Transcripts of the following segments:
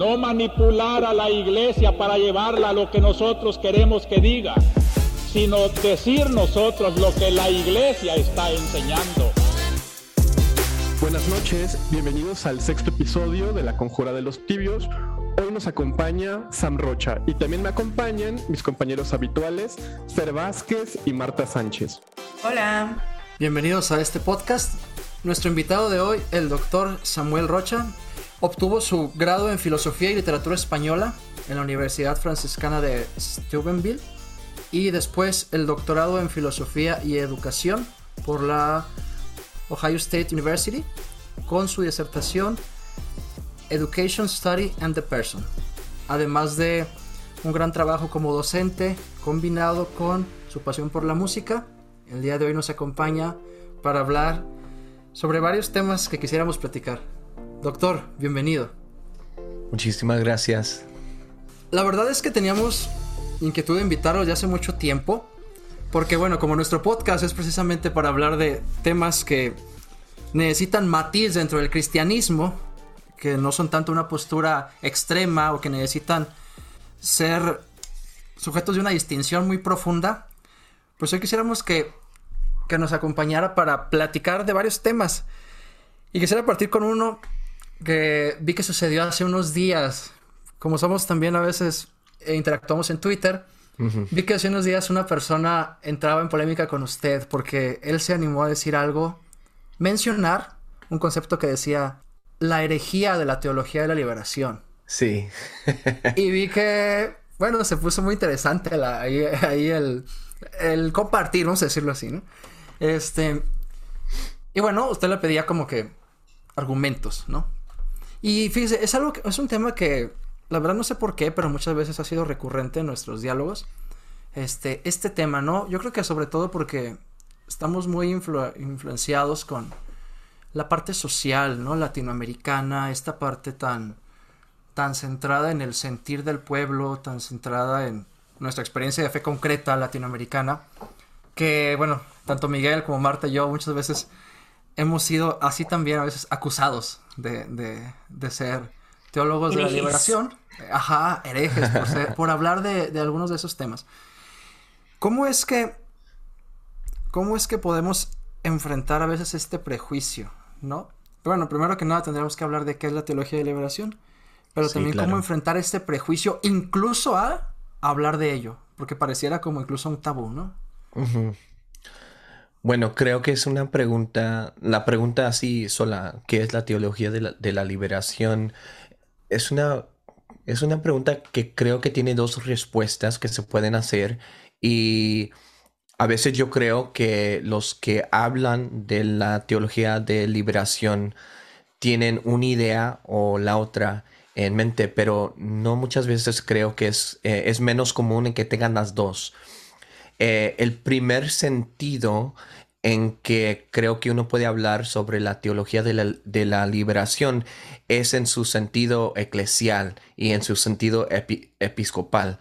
no manipular a la iglesia para llevarla a lo que nosotros queremos que diga, sino decir nosotros lo que la iglesia está enseñando. Buenas noches, bienvenidos al sexto episodio de La Conjura de los Tibios. Hoy nos acompaña Sam Rocha y también me acompañan mis compañeros habituales, Fer Vázquez y Marta Sánchez. Hola. Bienvenidos a este podcast. Nuestro invitado de hoy, el doctor Samuel Rocha, obtuvo su grado en Filosofía y Literatura Española en la Universidad Franciscana de Steubenville y después el doctorado en Filosofía y Educación por la Ohio State University con su disertación Education Study and the Person, además de un gran trabajo como docente combinado con su pasión por la música. El día de hoy nos acompaña para hablar sobre varios temas que quisiéramos platicar. Doctor, bienvenido. Muchísimas gracias. La verdad es que teníamos inquietud de invitarlo ya hace mucho tiempo, porque bueno, como nuestro podcast es precisamente para hablar de temas que necesitan matiz dentro del cristianismo, que no son tanto una postura extrema o que necesitan ser sujetos de una distinción muy profunda, pues hoy quisiéramos que que nos acompañara para platicar de varios temas. Y quisiera partir con uno que vi que sucedió hace unos días. Como somos también a veces e interactuamos en Twitter, vi que hace unos días una persona entraba en polémica con usted porque él se animó a decir algo, mencionar un concepto que decía la herejía de la teología de la liberación. Sí. y vi que, bueno, se puso muy interesante ahí, ahí el, el compartir, vamos a decirlo así, ¿no? Este. Y bueno, usted le pedía como que argumentos, ¿no? Y fíjese, es algo que, es un tema que la verdad no sé por qué, pero muchas veces ha sido recurrente en nuestros diálogos. Este, este tema, ¿no? Yo creo que sobre todo porque estamos muy influenciados con la parte social, ¿no? Latinoamericana, esta parte tan, tan centrada en el sentir del pueblo, tan centrada en nuestra experiencia de fe concreta latinoamericana, que, bueno, tanto Miguel como Marta y yo muchas veces hemos sido así también a veces acusados de, ser teólogos de la liberación. Ajá, herejes, por, por hablar de, algunos de esos temas. ¿Cómo es que, cómo es que podemos enfrentar a veces este prejuicio, no? Bueno, primero que nada tendríamos que hablar de qué es la teología de liberación, pero también cómo enfrentar este prejuicio, incluso a hablar de ello, porque pareciera como incluso un tabú, ¿no? Bueno, creo que es una pregunta, la pregunta así sola, ¿qué es la teología de la, liberación? Es una, es una pregunta que creo que tiene dos respuestas que se pueden hacer y a veces yo creo que los que hablan de la teología de liberación tienen una idea o la otra en mente, pero no muchas veces creo que es, eh, es menos común en que tengan las dos. Eh, el primer sentido en que creo que uno puede hablar sobre la teología de la, liberación es en su sentido eclesial y en su sentido episcopal.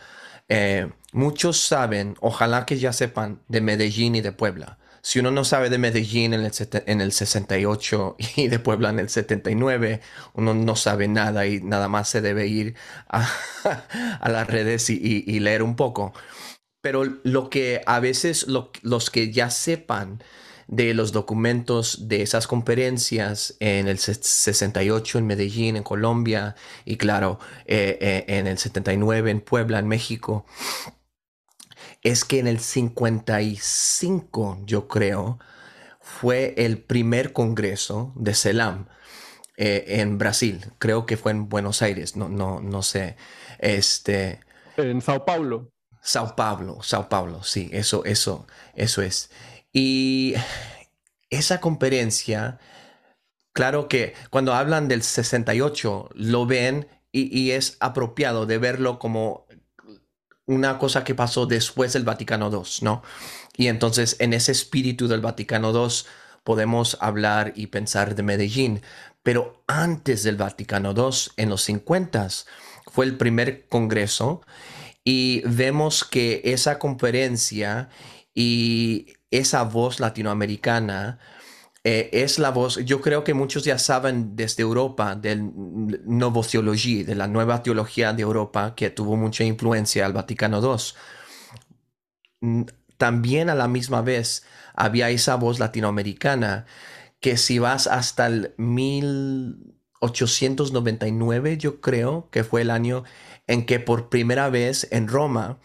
Eh, muchos saben, ojalá que ya sepan, de Medellín y de Puebla. Si uno no sabe de Medellín en el, en el 68 y de Puebla en el 79, uno no sabe nada y nada más se debe ir a, las redes y leer un poco. Pero lo que a veces los que ya sepan de los documentos de esas conferencias en el 68 en Medellín, en Colombia, y claro, eh, eh, en el 79 en Puebla, en México, es que en el 55, yo creo, fue el primer congreso de CELAM eh, en Brasil. Creo que fue en Buenos Aires, no, no, no sé. Este, en Sao Paulo. Sao Paulo, Sao Paulo, sí, eso, eso, eso es. Y esa conferencia, claro que cuando hablan del 68, lo ven y, es apropiado de verlo como una cosa que pasó después del Vaticano II, ¿no? Y entonces en ese espíritu del Vaticano II podemos hablar y pensar de Medellín, pero antes del Vaticano II, en los 50, fue el primer congreso y vemos que esa conferencia y esa voz latinoamericana eh, es la voz, yo creo que muchos ya saben desde Europa del Novo Teología, de la nueva teología de Europa que tuvo mucha influencia al Vaticano II. También a la misma vez había esa voz latinoamericana que si vas hasta el 1899, yo creo que fue el año en que por primera vez en Roma,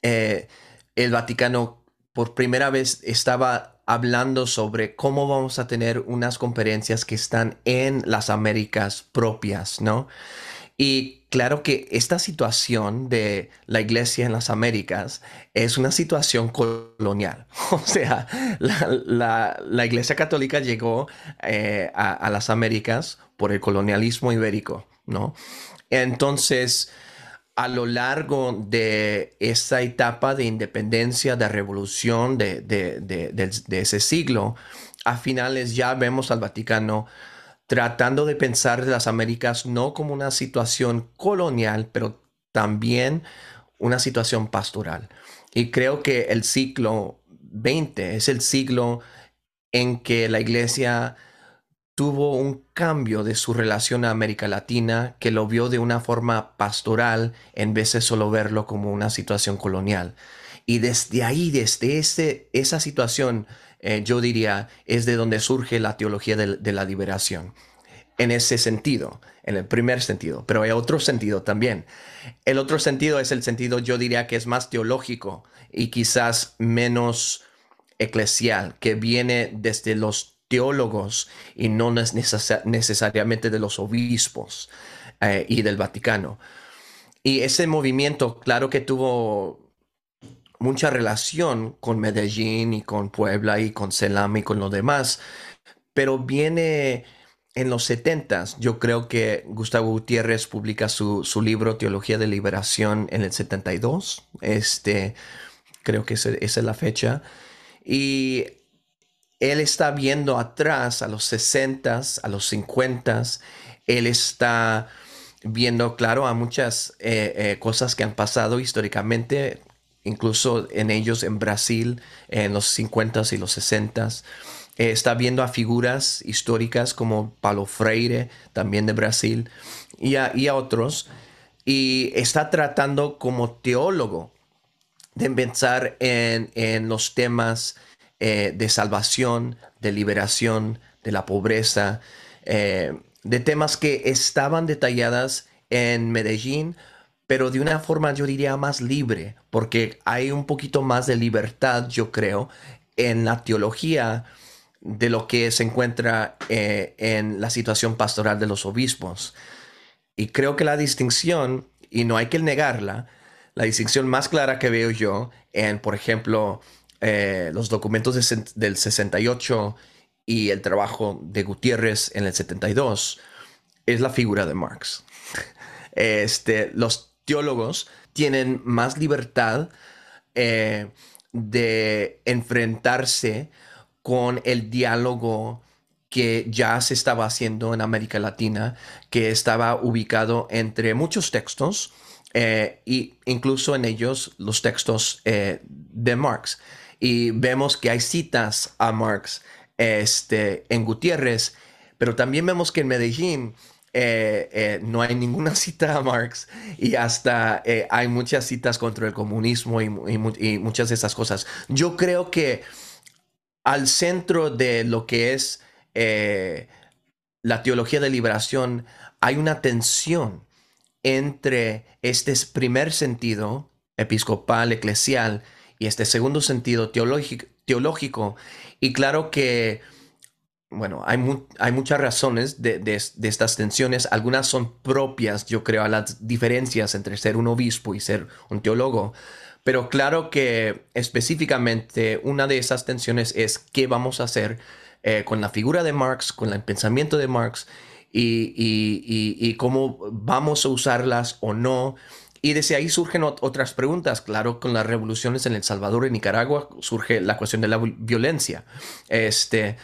eh, el Vaticano por primera vez estaba hablando sobre cómo vamos a tener unas conferencias que están en las Américas propias, ¿no? Y claro que esta situación de la iglesia en las Américas es una situación colonial. O sea, la, iglesia católica llegó eh, a, a, las Américas por el colonialismo ibérico, ¿no? Entonces, a lo largo de esa etapa de independencia, de revolución de, ese siglo, a finales ya vemos al Vaticano tratando de pensar de las Américas no como una situación colonial, pero también una situación pastoral. Y creo que el siglo XX es el siglo en que la iglesia tuvo un cambio de su relación a América Latina que lo vio de una forma pastoral en vez de solo verlo como una situación colonial. Y desde ahí, desde ese, esa situación, eh, yo diría, es de donde surge la teología de, la liberación. En ese sentido, en el primer sentido, pero hay otro sentido también. El otro sentido es el sentido, yo diría que es más teológico y quizás menos eclesial, que viene desde los teólogos y no necesariamente de los obispos eh, y del Vaticano. Y ese movimiento, claro que tuvo mucha relación con Medellín y con Puebla y con Selam y con lo demás, pero viene en los 70 yo creo que Gustavo Gutiérrez publica su, libro Teología de Liberación en el 72. Este, creo que esa es la fecha. Y él está viendo atrás a los 60, a los 50, él está viendo, claro, a muchas eh, eh, cosas que han pasado históricamente, incluso en ellos en Brasil, en los 50 y los 60. Eh, está viendo a figuras históricas como Paulo Freire, también de Brasil, y a, otros, y está tratando como teólogo de pensar en, en los temas eh, de salvación, de liberación, de la pobreza, eh, de temas que estaban detalladas en Medellín, pero de una forma yo diría más libre, porque hay un poquito más de libertad, yo creo, en la teología de lo que se encuentra eh, en la situación pastoral de los obispos. Y creo que la distinción, y no hay que negarla, la distinción más clara que veo yo en, por ejemplo, eh, los documentos del 68 y el trabajo de Gutiérrez en el 72 es la figura de Marx. Este, los teólogos tienen más libertad eh, de enfrentarse con el diálogo que ya se estaba haciendo en América Latina, que estaba ubicado entre muchos textos e incluso en ellos los textos de Marx y vemos que hay citas a Marx este, en Gutiérrez, pero también vemos que en Medellín eh, eh, no hay ninguna cita a Marx y hasta eh, hay muchas citas contra el comunismo y, muchas de esas cosas. Yo creo que al centro de lo que es la teología de liberación hay una tensión entre este primer sentido episcopal, eclesial, y este segundo sentido teológico, y claro que, bueno, hay, hay muchas razones de, estas tensiones. Algunas son propias, yo creo, a las diferencias entre ser un obispo y ser un teólogo. Pero claro que específicamente una de esas tensiones es qué vamos a hacer eh, con la figura de Marx, con el pensamiento de Marx y, y cómo vamos a usarlas o no y desde ahí surgen otras preguntas. Claro, con las revoluciones en El Salvador y Nicaragua surge la cuestión de la violencia. Este,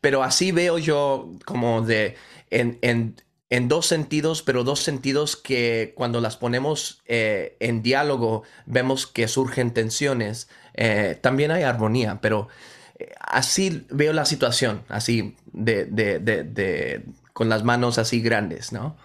pero así veo yo como de en, en, dos sentidos, pero dos sentidos que cuando las ponemos eh, en diálogo vemos que surgen tensiones. Eh, también hay armonía, pero así veo la situación, así de, de, de, con las manos así grandes, ¿no?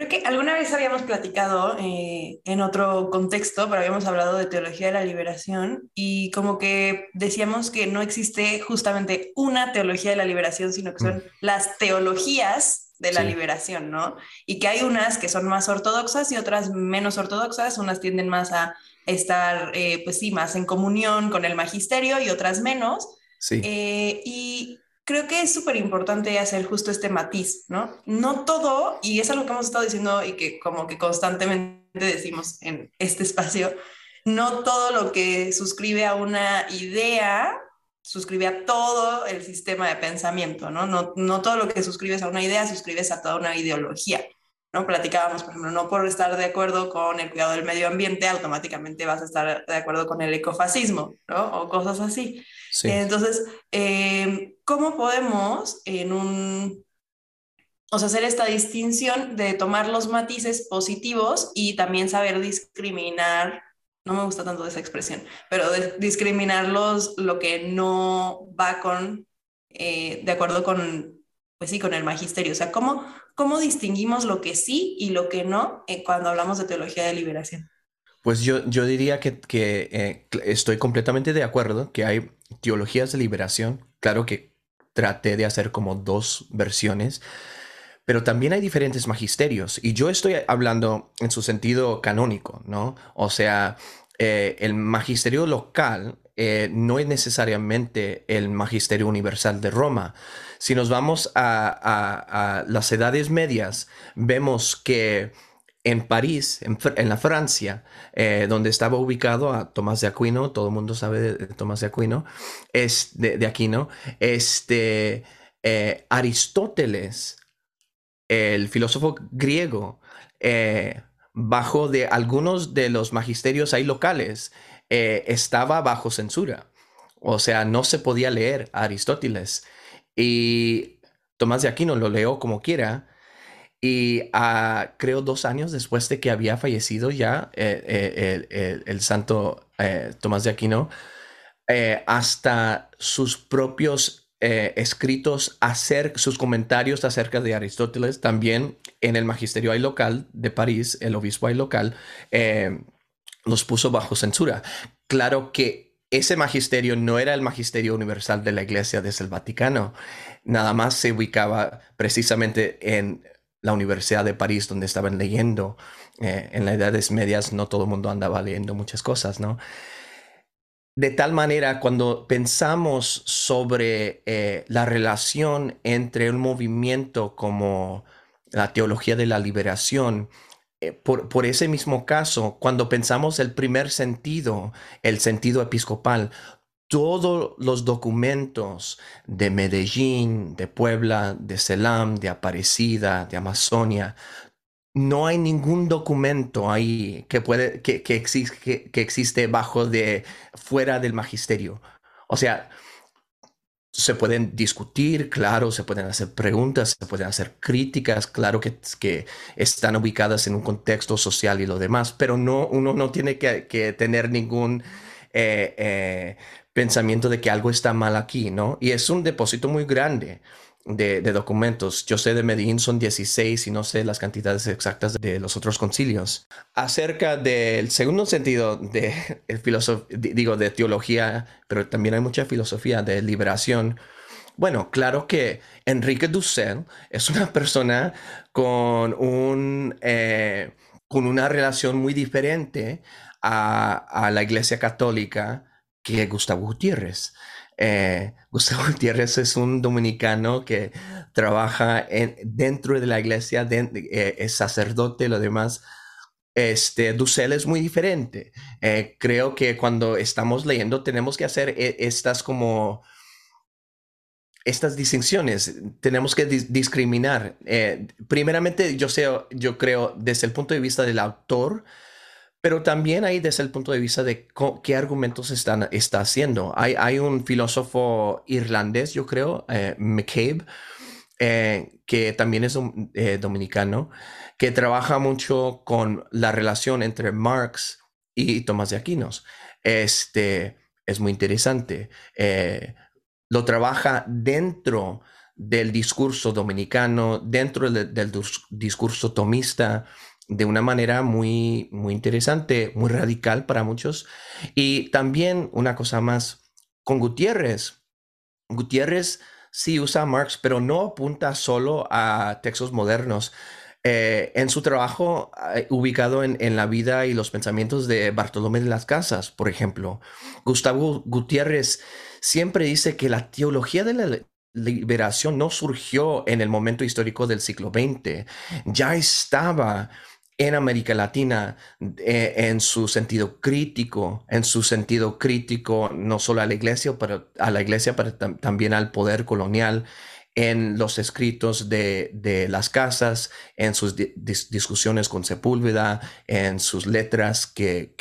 Creo que alguna vez habíamos platicado eh, en otro contexto, pero habíamos hablado de teología de la liberación y como que decíamos que no existe justamente una teología de la liberación, sino que son mm. las teologías de la liberación, ¿no? Y que hay unas que son más ortodoxas y otras menos ortodoxas, unas tienden más a estar, eh, pues sí, más en comunión con el magisterio y otras menos. Sí. Eh, y creo que es súper importante hacer justo este matiz, ¿no? No todo, y es algo que hemos estado diciendo y que como que constantemente decimos en este espacio, no todo lo que suscribe a una idea suscribe a todo el sistema de pensamiento, ¿no? No, no todo lo que suscribes a una idea, suscribes a toda una ideología. ¿no? Platicábamos, por ejemplo, no por estar de acuerdo con el cuidado del medio ambiente, automáticamente vas a estar de acuerdo con el ecofascismo, ¿no? O cosas así. Entonces, eh, ¿cómo podemos en un, hacer esta distinción de tomar los matices positivos y también saber discriminar, no me gusta tanto esa expresión, pero de, discriminar lo que no va con, eh, de acuerdo con, pues sí, con el magisterio. O sea, ¿cómo, cómo distinguimos lo que sí y lo que no eh, cuando hablamos de teología de liberación? Pues yo, yo diría que, que estoy completamente de acuerdo que hay teologías de liberación. Claro que traté de hacer como dos versiones, pero también hay diferentes magisterios. Y yo estoy hablando en su sentido canónico, ¿no? O sea, eh, el magisterio local eh, no es necesariamente el magisterio universal de Roma. Si nos vamos a las edades medias, vemos que en París, en, la Francia, eh, donde estaba ubicado a Tomás de Aquino, todo el mundo sabe de, Tomás de Aquino, es de, Aquino, este, eh, Aristóteles, el filósofo griego, eh, bajo de algunos de los magisterios ahí locales, estaba bajo censura. O sea, no se podía leer a Aristóteles. Y Tomás de Aquino lo leó como quiera, y ah, creo dos años después de que había fallecido ya eh, eh, el, santo eh, Tomás de Aquino, hasta sus propios escritos, hacer sus comentarios acerca de Aristóteles, también en el magisterio local de París, el obispo local, los puso bajo censura. Claro que ese magisterio no era el magisterio universal de la iglesia desde el Vaticano, nada más se ubicaba precisamente en la Universidad de París donde estaban leyendo. Eh, en las edades medias no todo el mundo andaba leyendo muchas cosas, ¿no? De tal manera, cuando pensamos sobre eh, la relación entre un movimiento como la teología de la liberación, eh, por, por, ese mismo caso, cuando pensamos el primer sentido, el sentido episcopal, todos los documentos de Medellín, de Puebla, de Selam, de Aparecida, de Amazonia, no hay ningún documento ahí que puede que, que, existe, que, existe bajo de fuera del magisterio. O sea, se pueden discutir, claro, se pueden hacer preguntas, se pueden hacer críticas, claro que, que están ubicadas en un contexto social y lo demás, pero no, uno no tiene que, tener ningún eh, eh, pensamiento de que algo está mal aquí, ¿no? Y es un depósito muy grande de, documentos. Yo sé de Medellín son 16 y no sé las cantidades exactas de los otros concilios. Acerca del segundo sentido de el digo, de teología, pero también hay mucha filosofía de liberación. Bueno, claro que Enrique Dussel es una persona con, un, eh, con una relación muy diferente a la Iglesia Católica que Gustavo Gutiérrez. Eh, Gustavo Gutiérrez es un dominicano que trabaja en, dentro de la iglesia, eh, es sacerdote, lo demás. Este, Dussel es muy diferente. Eh, creo que cuando estamos leyendo tenemos que hacer estas como estas distinciones, tenemos que discriminar. primeramente, yo, sé, yo creo desde el punto de vista del autor, pero también ahí desde el punto de vista de qué argumentos están, está haciendo. Hay, hay un filósofo irlandés, yo creo, eh, McCabe, eh, que también es un, eh, dominicano, que trabaja mucho con la relación entre Marx y Tomás de Aquinos. Este, es muy interesante. lo trabaja dentro del discurso dominicano, dentro del discurso tomista, de una manera muy, muy interesante, muy radical para muchos. Y también una cosa más, con Gutiérrez. Gutiérrez sí usa Marx, pero no apunta solo a textos modernos. Eh, en su trabajo eh, ubicado en, en, la vida y los pensamientos de Bartolomé de las Casas, por ejemplo, Gustavo Gutiérrez siempre dice que la teología de la liberación no surgió en el momento histórico del siglo XX, ya estaba en América Latina eh, en su sentido crítico, en su sentido crítico no solo a la iglesia, pero a la iglesia, pero también al poder colonial, en los escritos de, las casas, en sus discusiones con Sepúlveda, en sus letras que,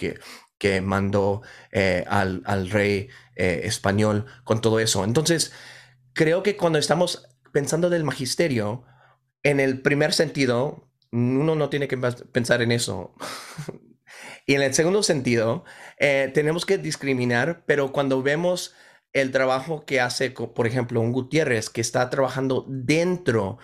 que, mandó eh, al, rey eh, español, con todo eso. Entonces, creo que cuando estamos pensando del magisterio, en el primer sentido, uno no tiene que pensar en eso. y en el segundo sentido, eh, tenemos que discriminar, pero cuando vemos el trabajo que hace, por ejemplo, un Gutiérrez que está trabajando dentro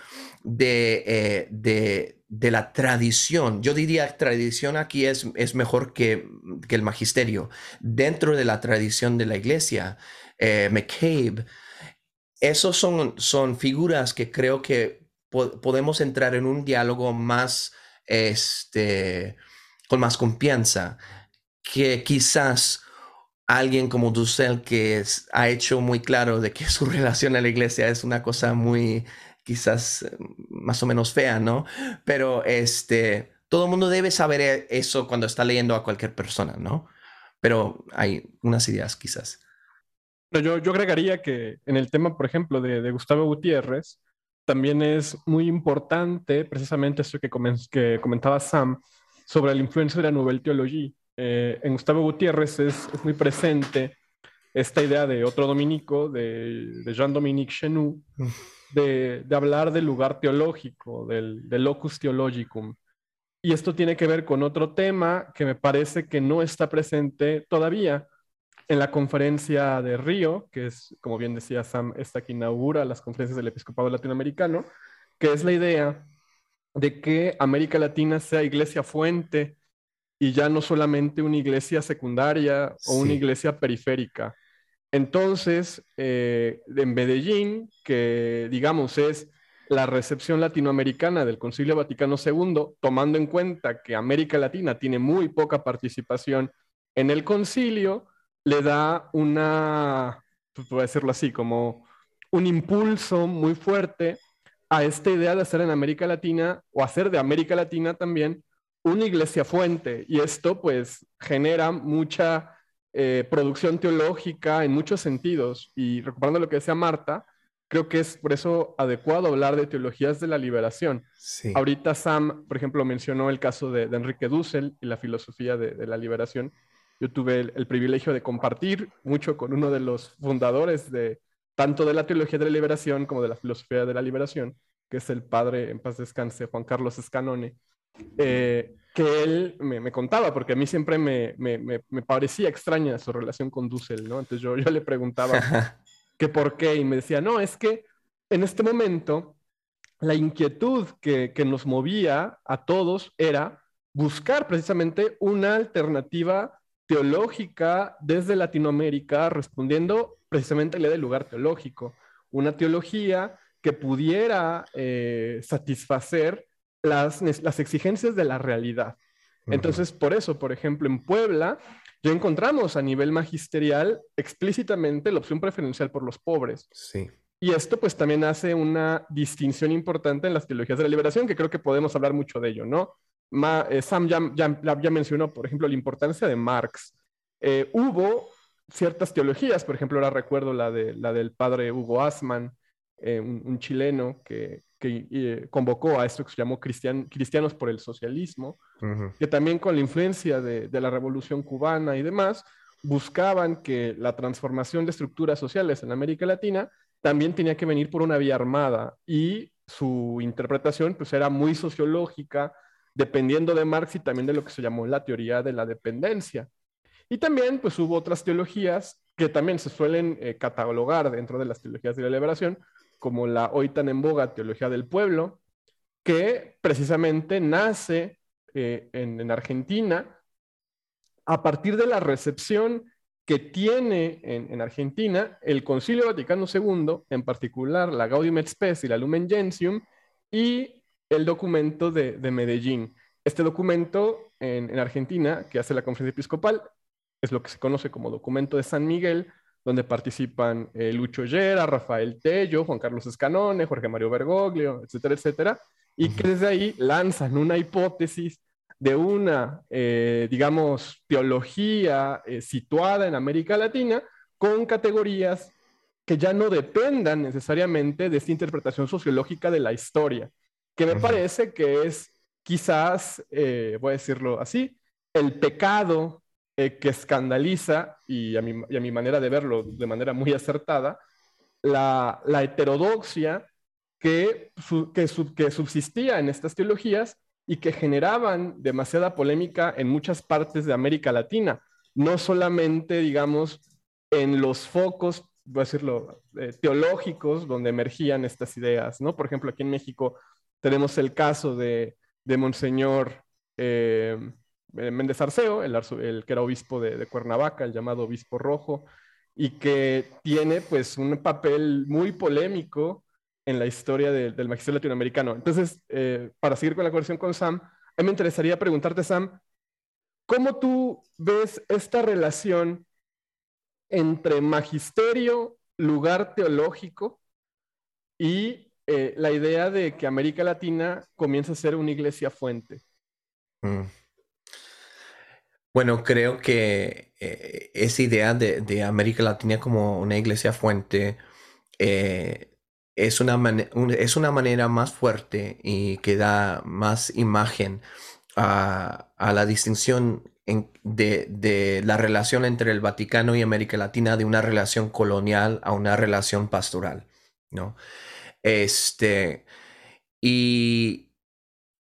de, eh, de, la tradición, yo diría tradición aquí es, es mejor que, que, el magisterio, dentro de la tradición de la iglesia, eh, McCabe, esos son, son figuras que creo que podemos entrar en un diálogo más, este, con más confianza, que quizás alguien como Dussel que ha hecho muy claro de que su relación a la iglesia es una cosa muy, quizás más o menos fea, ¿no? Pero este, todo el mundo debe saber e, eso cuando está leyendo a cualquier persona, ¿no? Pero hay unas ideas quizás. Yo, yo agregaría que en el tema, por ejemplo, de, de Gustavo Gutiérrez, también es muy importante precisamente eso que, comentaba Sam sobre la influencia de la Nouvelle Teología. Eh, en Gustavo Gutiérrez es, muy presente esta idea de otro dominico, de, Jean-Dominique Chenoux, de, de, hablar del lugar teológico, del, del locus theologicum. Y esto tiene que ver con otro tema que me parece que no está presente todavía, en la conferencia de Río, que es, como bien decía Sam, esta que inaugura las conferencias del episcopado latinoamericano, que es la idea de que América Latina sea iglesia fuente y ya no solamente una iglesia secundaria o una iglesia periférica. Entonces, eh, en Medellín, que digamos es la recepción latinoamericana del Concilio Vaticano II, tomando en cuenta que América Latina tiene muy poca participación en el concilio, le da una, pues voy decirlo así, como un impulso muy fuerte a esta idea de hacer en América Latina o hacer de América Latina también una iglesia fuente. Y esto pues genera mucha eh, producción teológica en muchos sentidos. Y recuperando lo que decía Marta, creo que es por eso adecuado hablar de teologías de la liberación. Ahorita Sam, por ejemplo, mencionó el caso de, Enrique Dussel y la filosofía de la liberación. Yo tuve el, privilegio de compartir mucho con uno de los fundadores de tanto de la teología de la liberación como de la filosofía de la liberación, que es el padre, en paz descanse, Juan Carlos Escanone, eh, que él me, contaba, porque a mí siempre me, me, parecía extraña su relación con Dussel, ¿no? Entonces yo, yo le preguntaba que por qué, y me decía, no, es que en este momento la inquietud que, que nos movía a todos era buscar precisamente una alternativa teológica desde Latinoamérica, respondiendo precisamente a la del lugar teológico, una teología que pudiera eh, satisfacer las, las, exigencias de la realidad. Entonces, por eso, por ejemplo, en Puebla, ya encontramos a nivel magisterial explícitamente la opción preferencial por los pobres. Sí. Y esto pues también hace una distinción importante en las teologías de la liberación, que creo que podemos hablar mucho de ello, ¿no? Eh, Sam ya, ya, mencionó, por ejemplo, la importancia de Marx. Eh, hubo ciertas teologías, por ejemplo, ahora recuerdo la, de, la del padre Hugo Asman, eh, un, chileno que, que convocó a esto que se llamó Cristianos por el Socialismo, que también con la influencia de, de la Revolución Cubana y demás, buscaban que la transformación de estructuras sociales en América Latina también tenía que venir por una vía armada y su interpretación pues era muy sociológica, dependiendo de Marx y también de lo que se llamó la teoría de la dependencia. Y también pues hubo otras teologías que también se suelen eh, catalogar dentro de las teologías de la liberación, como la hoy tan en boga teología del pueblo, que precisamente nace eh, en, Argentina a partir de la recepción que tiene en, Argentina el Concilio Vaticano II, en particular la Gaudium et Spes y la Lumen Gentium, y el documento de, Medellín. Este documento en, Argentina, que hace la conferencia episcopal, es lo que se conoce como documento de San Miguel, donde participan eh, Lucho Llera, Rafael Tello, Juan Carlos Escanone, Jorge Mario Bergoglio, etcétera, etcétera, y que desde ahí lanzan una hipótesis de una, eh, digamos, teología eh, situada en América Latina con categorías que ya no dependan necesariamente de esta interpretación sociológica de la historia, que me parece que es quizás, voy a decirlo así, el pecado eh, que escandaliza, y a, mi, a, mi, manera de verlo de manera muy acertada, la, la heterodoxia que, que, que subsistía en estas teologías y que generaban demasiada polémica en muchas partes de América Latina, no solamente, digamos, en los focos, voy a decirlo, eh, teológicos donde emergían estas ideas, ¿no? Por ejemplo, aquí en México tenemos el caso de, de Monseñor eh, Méndez Arceo, el, que era obispo de, Cuernavaca, el llamado obispo rojo, y que tiene pues un papel muy polémico en la historia del magisterio latinoamericano. Entonces, eh, para seguir con la conversación con Sam, a mí me interesaría preguntarte, Sam, ¿cómo tú ves esta relación entre magisterio, lugar teológico y eh, la idea de que América Latina comienza a ser una iglesia fuente? Mm. Bueno, creo que eh, esa idea de, América Latina como una iglesia fuente eh, es, una es una manera más fuerte y que da más imagen a, la distinción de, la relación entre el Vaticano y América Latina de una relación colonial a una relación pastoral, ¿no? Este, y,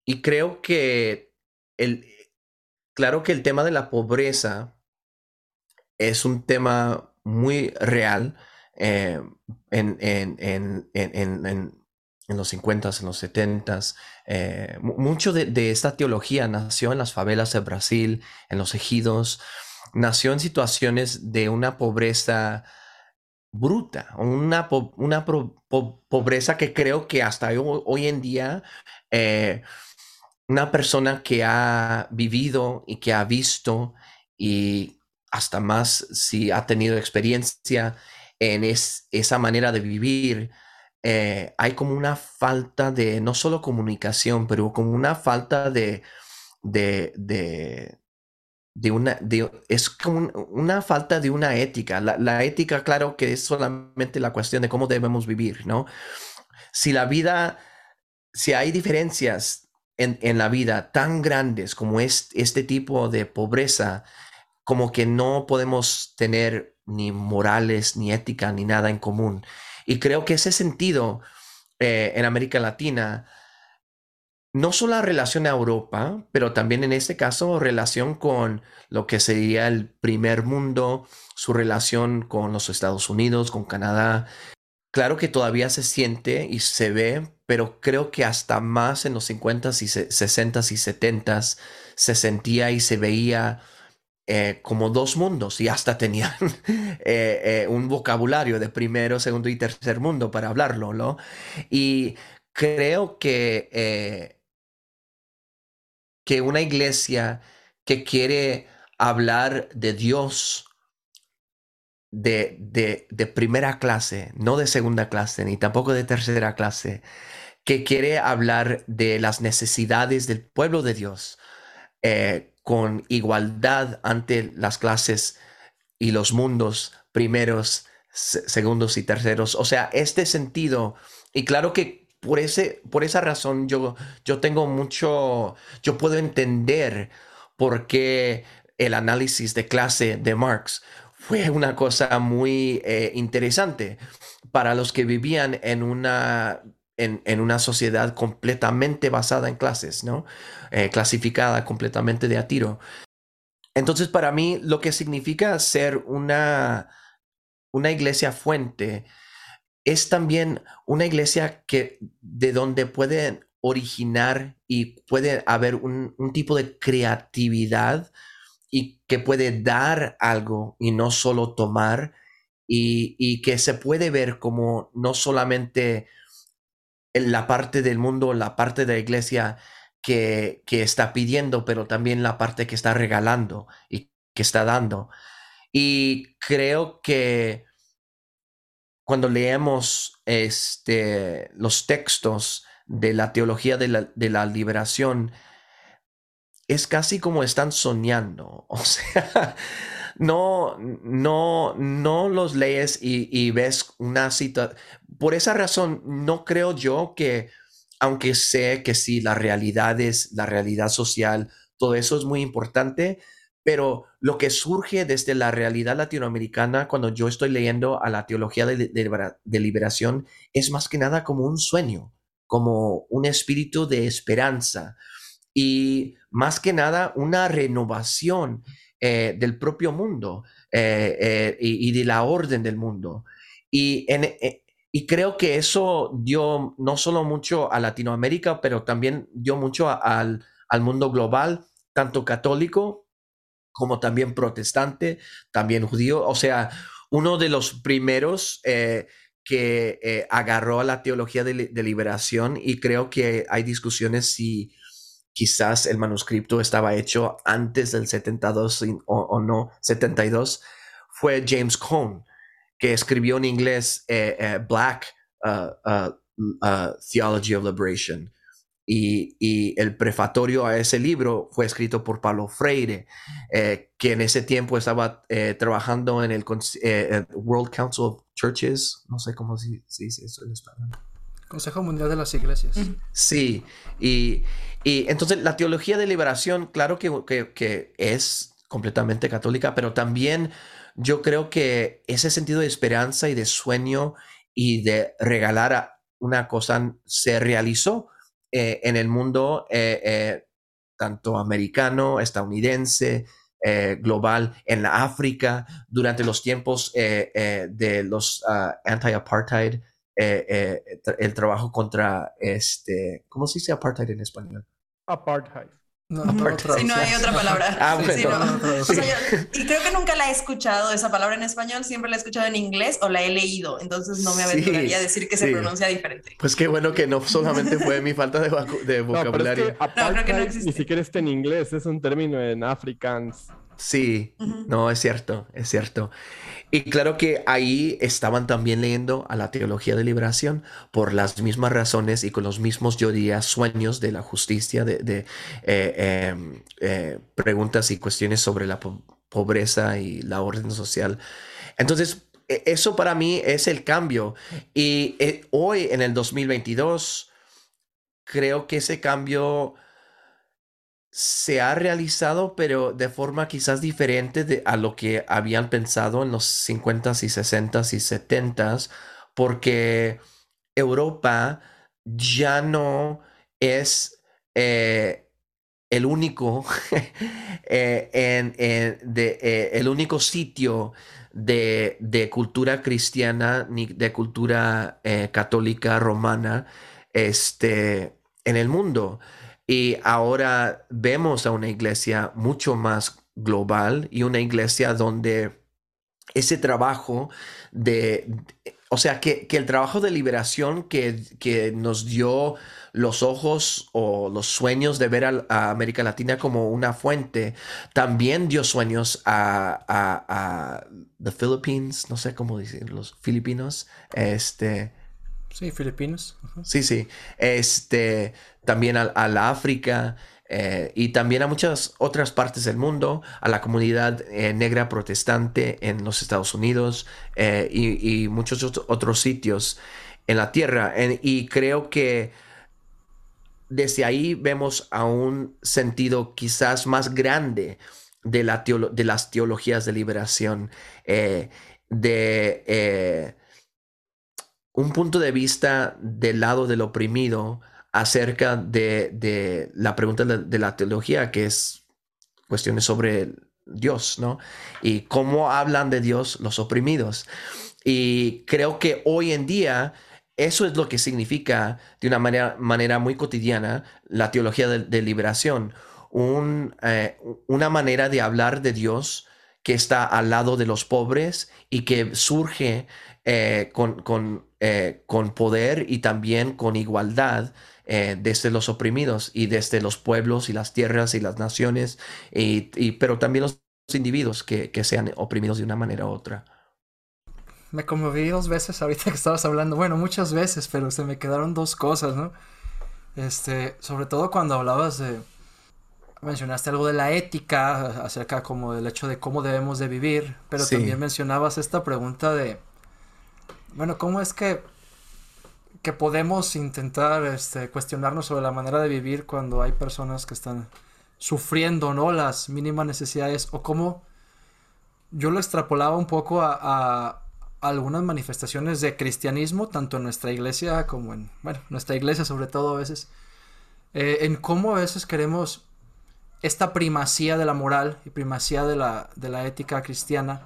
y creo que el, claro que el tema de la pobreza es un tema muy real eh, en, los 50 en los 70 eh, mucho de, esta teología nació en las favelas de Brasil, en los ejidos, nació en situaciones de una pobreza bruta, una, una pobreza que creo que hasta hoy, en día eh, una persona que ha vivido y que ha visto y hasta más si ha tenido experiencia en esa manera de vivir, eh, hay como una falta de no solo comunicación, pero como una falta de, una, es como una falta de una ética. La, la, ética, claro que es solamente la cuestión de cómo debemos vivir, ¿no? Si la vida, si hay diferencias en, la vida tan grandes como es este tipo de pobreza, como que no podemos tener ni morales, ni ética, ni nada en común. Y creo que ese sentido eh, en América Latina, no solo relación a Europa, pero también en este caso relación con lo que sería el primer mundo, su relación con los Estados Unidos, con Canadá. Claro que todavía se siente y se ve pero creo que hasta más en los 50s y 60s y 70s se sentía y se veía eh, como dos mundos y hasta tenían eh, eh, un vocabulario de primero, segundo y tercer mundo para hablarlo, ¿no? Y creo que, que una iglesia que quiere hablar de Dios de, de, de, primera clase, no de segunda clase, ni tampoco de tercera clase, que quiere hablar de las necesidades del pueblo de Dios eh, con igualdad ante las clases y los mundos primeros, segundos y terceros. O sea, este sentido, y claro que por, ese, por esa razón yo, yo tengo mucho, yo puedo entender por qué el análisis de clase de Marx fue una cosa muy eh, interesante para los que vivían en una en, una sociedad completamente basada en clases, ¿no? Eh, clasificada completamente de a tiro. Entonces, para mí, lo que significa ser una una iglesia fuente es también una iglesia que de donde puede originar y puede haber un, tipo de creatividad y que puede dar algo y no solo tomar y, que se puede ver como no solamente en la parte del mundo, la parte de la iglesia que, que está pidiendo, pero también la parte que está regalando y que está dando. Y creo que cuando leemos este, los textos de la teología de la, liberación, es casi como están soñando. O sea, no, no, no los lees y, ves una cita. Por esa razón, no creo yo que, aunque sé que sí, la realidad es la realidad social, todo eso es muy importante, pero lo que surge desde la realidad latinoamericana cuando yo estoy leyendo a la teología de, liberación es más que nada como un sueño, como un espíritu de esperanza y más que nada una renovación eh, del propio mundo eh, eh, y, de la orden del mundo. Y, y, creo que eso dio no solo mucho a Latinoamérica, pero también dio mucho al, al mundo global, tanto católico como también protestante, también judío. O sea, uno de los primeros eh, que eh, agarró a la teología de, liberación y creo que hay discusiones si quizás el manuscrito estaba hecho antes del 72 o, no, 72, fue James Cone, que escribió en inglés eh, Black uh, uh, uh, Theology of Liberation y, el prefatorio a ese libro fue escrito por Pablo Freire, eh, que en ese tiempo estaba eh, trabajando en el eh, World Council of Churches, no sé cómo se, dice eso en español. Consejo Mundial de las Iglesias. Sí, y, entonces la teología de liberación, claro que, que, es completamente católica, pero también yo creo que ese sentido de esperanza y de sueño y de regalar una cosa se realizó eh, en el mundo eh, eh, tanto americano, estadounidense, global, en la África, durante los tiempos de los uh, anti-apartheid, el trabajo contra, este, ¿cómo se dice apartheid en español? Apartheid. No, no, no hay otra palabra. Ah, y creo que nunca la he escuchado esa palabra en español, siempre la he escuchado en inglés o la he leído, entonces no me aventuraría a decir que se pronuncia diferente. Pues qué bueno que no solamente fue mi falta de, vocabulario. No, creo que no existe. Ni siquiera está en inglés, es un término en afrikaans. Sí, no, es cierto, es cierto. Y claro que ahí estaban también leyendo a la teología de liberación por las mismas razones y con los mismos, yo diría, sueños de la justicia, de, eh, em, eh, preguntas y cuestiones sobre la pobreza y la orden social. Entonces, e, eso para mí es el cambio. Y eh, hoy, en el 2022, creo que ese cambio se ha realizado, pero de forma quizás diferente de, a lo que habían pensado en los 50s y 60s y 70s, porque Europa ya no es eh, el único eh, eh, el único sitio de, de, cultura cristiana ni de cultura católica romana este, en el mundo. Y ahora vemos a una iglesia mucho más global y una iglesia donde ese trabajo de, o sea, que, el trabajo de liberación que, que, nos dio los ojos o los sueños de ver a, América Latina como una fuente, también dio sueños a, a, a the Philippines, no sé cómo decir, los filipinos, este, Sí, Filipinas. Sí, sí. Este, también a, la África eh, y también a muchas otras partes del mundo, a la comunidad eh, negra protestante en los Estados Unidos eh, y, muchos otros sitios en la tierra. y creo que desde ahí vemos a un sentido quizás más grande de, la de las teologías de liberación, de un punto de vista del lado del oprimido acerca de, la pregunta de, la teología, que es cuestiones sobre Dios, ¿no? Y cómo hablan de Dios los oprimidos. Y creo que hoy en día eso es lo que significa de una manera, manera muy cotidiana la teología de, liberación, eh, una manera de hablar de Dios que está al lado de los pobres y que surge eh, con, eh, con, poder y también con igualdad desde los oprimidos y desde los pueblos y las tierras y las naciones, y, pero también los individuos que, que sean oprimidos de una manera u otra me conmoví dos veces ahorita que estabas hablando. Bueno, muchas veces, pero se me quedaron dos cosas, ¿no? Este, sobre todo cuando hablabas de. Mencionaste algo de la ética, acerca como del hecho de cómo debemos de vivir, pero también mencionabas esta pregunta de. Bueno, ¿cómo es que. que podemos intentar este, cuestionarnos sobre la manera de vivir cuando hay personas que están sufriendo, ¿no? Las mínimas necesidades, o cómo. Yo lo extrapolaba un poco a algunas manifestaciones de cristianismo, tanto en nuestra iglesia como en, bueno, nuestra iglesia sobre todo a veces, eh, en cómo a veces queremos esta primacía de la moral y primacía de la, de la ética cristiana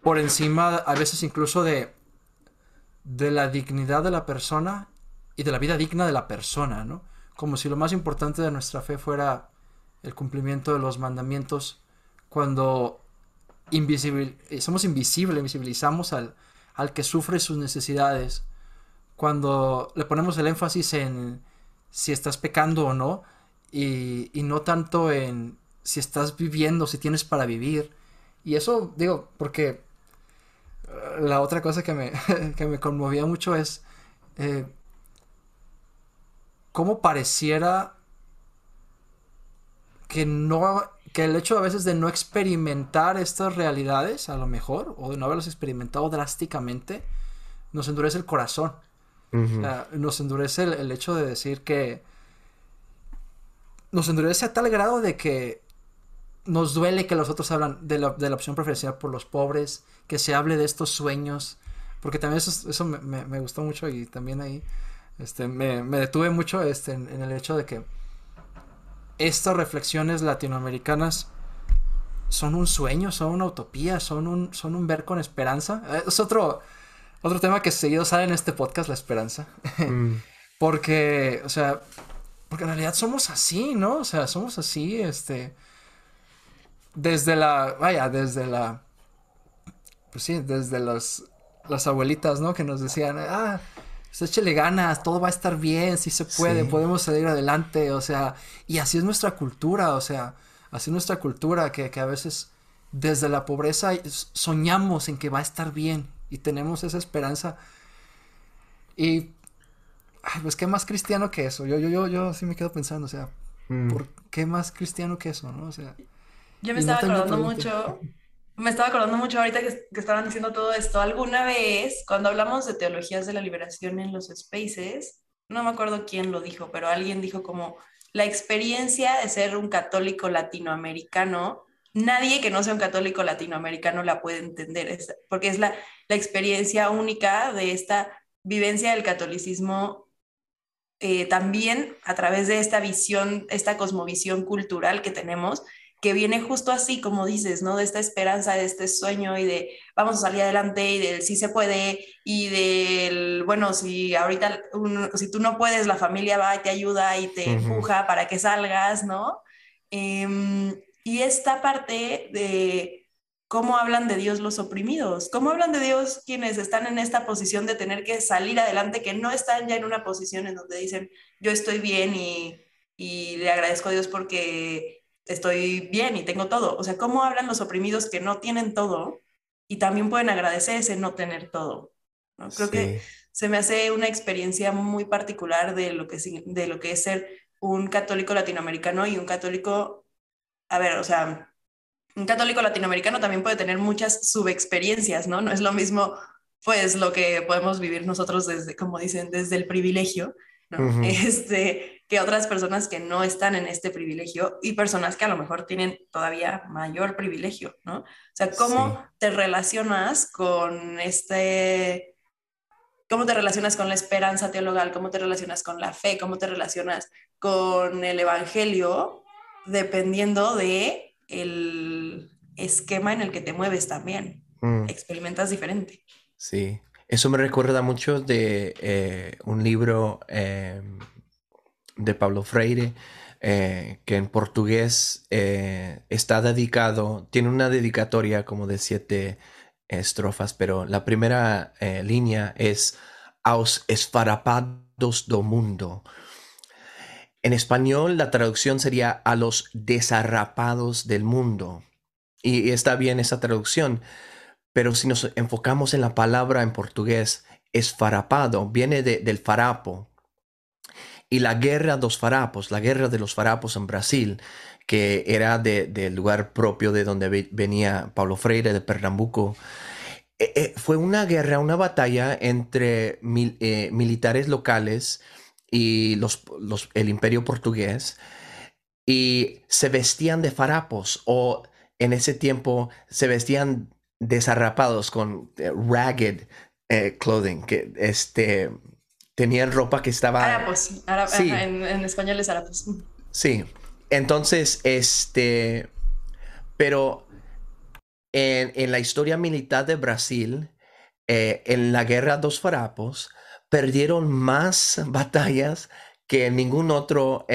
por encima a veces incluso de, de la dignidad de la persona y de la vida digna de la persona, ¿no? Como si lo más importante de nuestra fe fuera el cumplimiento de los mandamientos cuando invisible, eh, somos invisibles, invisibilizamos al, al que sufre sus necesidades. Cuando le ponemos el énfasis en si estás pecando o no, y, y no tanto en si estás viviendo, si tienes para vivir. Y eso, digo, porque la otra cosa que me, que me conmovía mucho es eh, cómo pareciera que no que el hecho a veces de no experimentar estas realidades, a lo mejor, o de no haberlas experimentado drásticamente, nos endurece el corazón. nos endurece el, hecho de decir que. Nos endurece a tal grado de que nos duele que los otros hablan de la, de la opción preferencial por los pobres, que se hable de estos sueños, porque también eso, eso me, me, gustó mucho y también ahí este, me, me detuve mucho este, en el hecho de que estas reflexiones latinoamericanas son un sueño, son una utopía, son un, son un ver con esperanza. Eh, es otro, otro tema que seguido sale en este podcast, la esperanza. Mm. porque, o sea, porque en realidad somos así, ¿no? O sea, somos así, este, desde la, vaya, desde la, pues sí, desde los, las abuelitas, ¿no? Que nos decían, ah, pues échale ganas, todo va a estar bien, si se puede, podemos salir adelante, o sea, y así es nuestra cultura, o sea, así es nuestra cultura, que, a veces desde la pobreza soñamos en que va a estar bien y tenemos esa esperanza. Y, ay, pues qué más cristiano que eso, yo, yo, yo, yo sí me quedo pensando, o sea, mm. ¿por qué más cristiano que eso, no? O sea... Yo me estaba acordando mucho me estaba acordando mucho ahorita que, estaban diciendo todo esto. Alguna vez, cuando hablamos de teologías de la liberación en los spaces, no me acuerdo quién lo dijo, pero alguien dijo como la experiencia de ser un católico latinoamericano, nadie que no sea un católico latinoamericano la puede entender, porque es la, la experiencia única de esta vivencia del catolicismo eh, también a través de esta visión, esta cosmovisión cultural que tenemos, que viene justo así, como dices, ¿no? De esta esperanza, de este sueño y de vamos a salir adelante y del sí se puede y del, bueno, si ahorita, si tú no puedes, la familia va y te ayuda y te empuja para que salgas, ¿no? Em, y esta parte de cómo hablan de Dios los oprimidos, cómo hablan de Dios quienes están en esta posición de tener que salir adelante, que no están ya en una posición en donde dicen, yo estoy bien y, y le agradezco a Dios porque estoy bien y tengo todo. O sea, ¿cómo hablan los oprimidos que no tienen todo y también pueden agradecer ese no tener todo? Creo que se me hace una experiencia muy particular de lo, que, de lo que es ser un católico latinoamericano y un católico, a ver, o sea, un católico latinoamericano también puede tener muchas subexperiencias, ¿no? No es lo mismo, pues, lo que podemos vivir nosotros desde, como dicen, desde el privilegio, ¿no? Este, que otras personas que no están en este privilegio y personas que a lo mejor tienen todavía mayor privilegio, ¿no? O sea, ¿cómo te relacionas con este, cómo te relacionas con la esperanza teologal, cómo te relacionas con la fe, cómo te relacionas con el evangelio, dependiendo de el esquema en el que te mueves también. Mm. Experimentas diferente. Sí, eso me recuerda mucho de eh, un libro eh, de Pablo Freire, eh, que en portugués está dedicado, tiene una dedicatoria como de siete estrofas, pero la primera línea es aos esfarapados do mundo. En español la traducción sería a los desarrapados del mundo. Y está bien esa traducción, pero si nos enfocamos en la palabra en portugués, esfarapado, viene del farapo. Y la guerra de los farapos, la guerra de los farapos en Brasil, que era del lugar propio de donde venía Paulo Freire, de Pernambuco, eh, eh, fue una guerra, una batalla entre eh, militares locales y los, el imperio portugués y se vestían de farapos o en ese tiempo se vestían desarrapados con eh, ragged eh, clothing, que este, tenían ropa que estaba... Harapos, en, español es harapos. Sí, entonces, este, pero en, la historia militar de Brasil, eh, en la guerra de los farapos, perdieron más batallas que ningún otro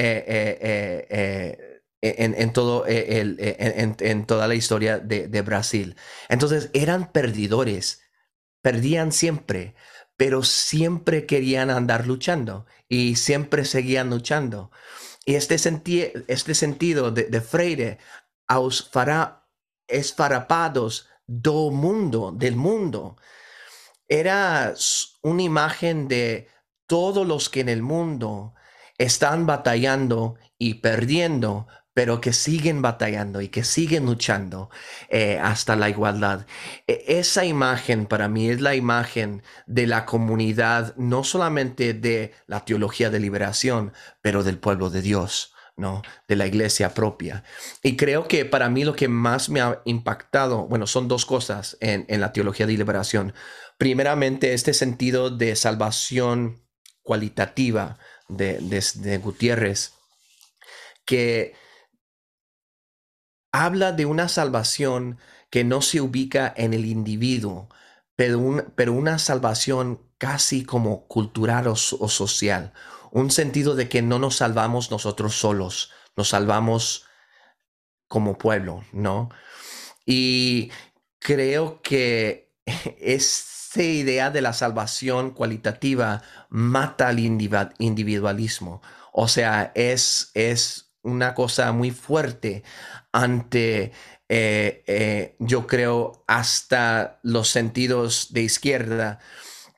en, todo eh, el, eh, en, toda la historia de, de, Brasil. Entonces eran perdidores, perdían siempre, pero siempre querían andar luchando y siempre seguían luchando. Y este, este sentido de, Freire, aos fará, esfarapados do mundo, del mundo, era una imagen de todos los que en el mundo están batallando y perdiendo, pero que siguen batallando y que siguen luchando eh, hasta la igualdad. E, esa imagen para mí es la imagen de la comunidad, no solamente de la teología de liberación, pero del pueblo de Dios. ¿no? de la iglesia propia. Y creo que para mí lo que más me ha impactado, bueno, son dos cosas en, la teología de liberación. Primeramente, este sentido de salvación cualitativa de, de Gutiérrez, que habla de una salvación que no se ubica en el individuo, pero, una salvación casi como cultural o, social. Un sentido de que no nos salvamos nosotros solos, nos salvamos como pueblo, ¿no? Y creo que esa idea de la salvación cualitativa mata al individualismo. O sea, es, es una cosa muy fuerte ante, eh, eh, yo creo, hasta los sentidos de izquierda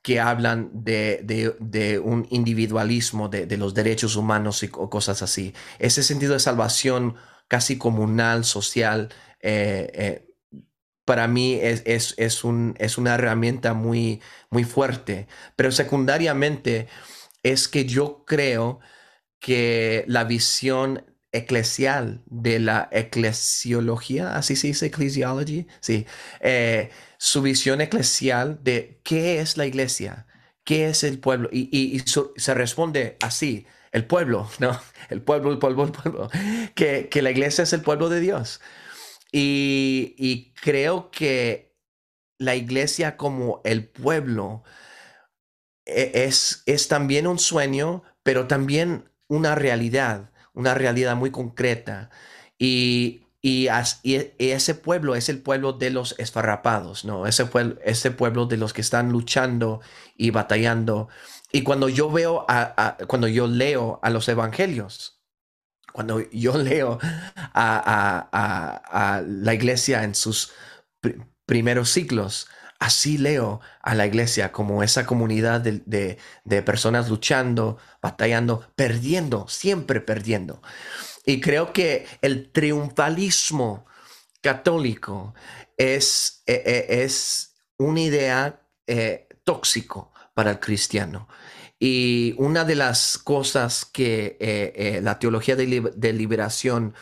que hablan de, un individualismo, de, los derechos humanos y cosas así. Ese sentido de salvación casi comunal, social, eh, para mí es, es, un, es, una herramienta muy, muy fuerte. Pero secundariamente es que yo creo que la visión eclesial de la eclesiología, así se dice ecclesiology, sí, eh, su visión eclesial de qué es la iglesia, qué es el pueblo, y, se responde así, el pueblo, ¿no? El pueblo, el pueblo, el pueblo, que, la iglesia es el pueblo de Dios. Y, creo que la iglesia como el pueblo e, es, es también un sueño, pero también una realidad una realidad muy concreta. Y, y, ese pueblo es el pueblo de los esfarrapados, ¿no? Ese pueblo, ese pueblo de los que están luchando y batallando. Y cuando yo veo, a, cuando yo leo a los evangelios, cuando yo leo a, la iglesia en sus primeros siglos, así leo a la iglesia como esa comunidad de, personas luchando, batallando, perdiendo, siempre perdiendo. Y creo que el triunfalismo católico es, e, e, es una idea eh, tóxico para el cristiano. Y una de las cosas que eh, eh, la teología de, liberación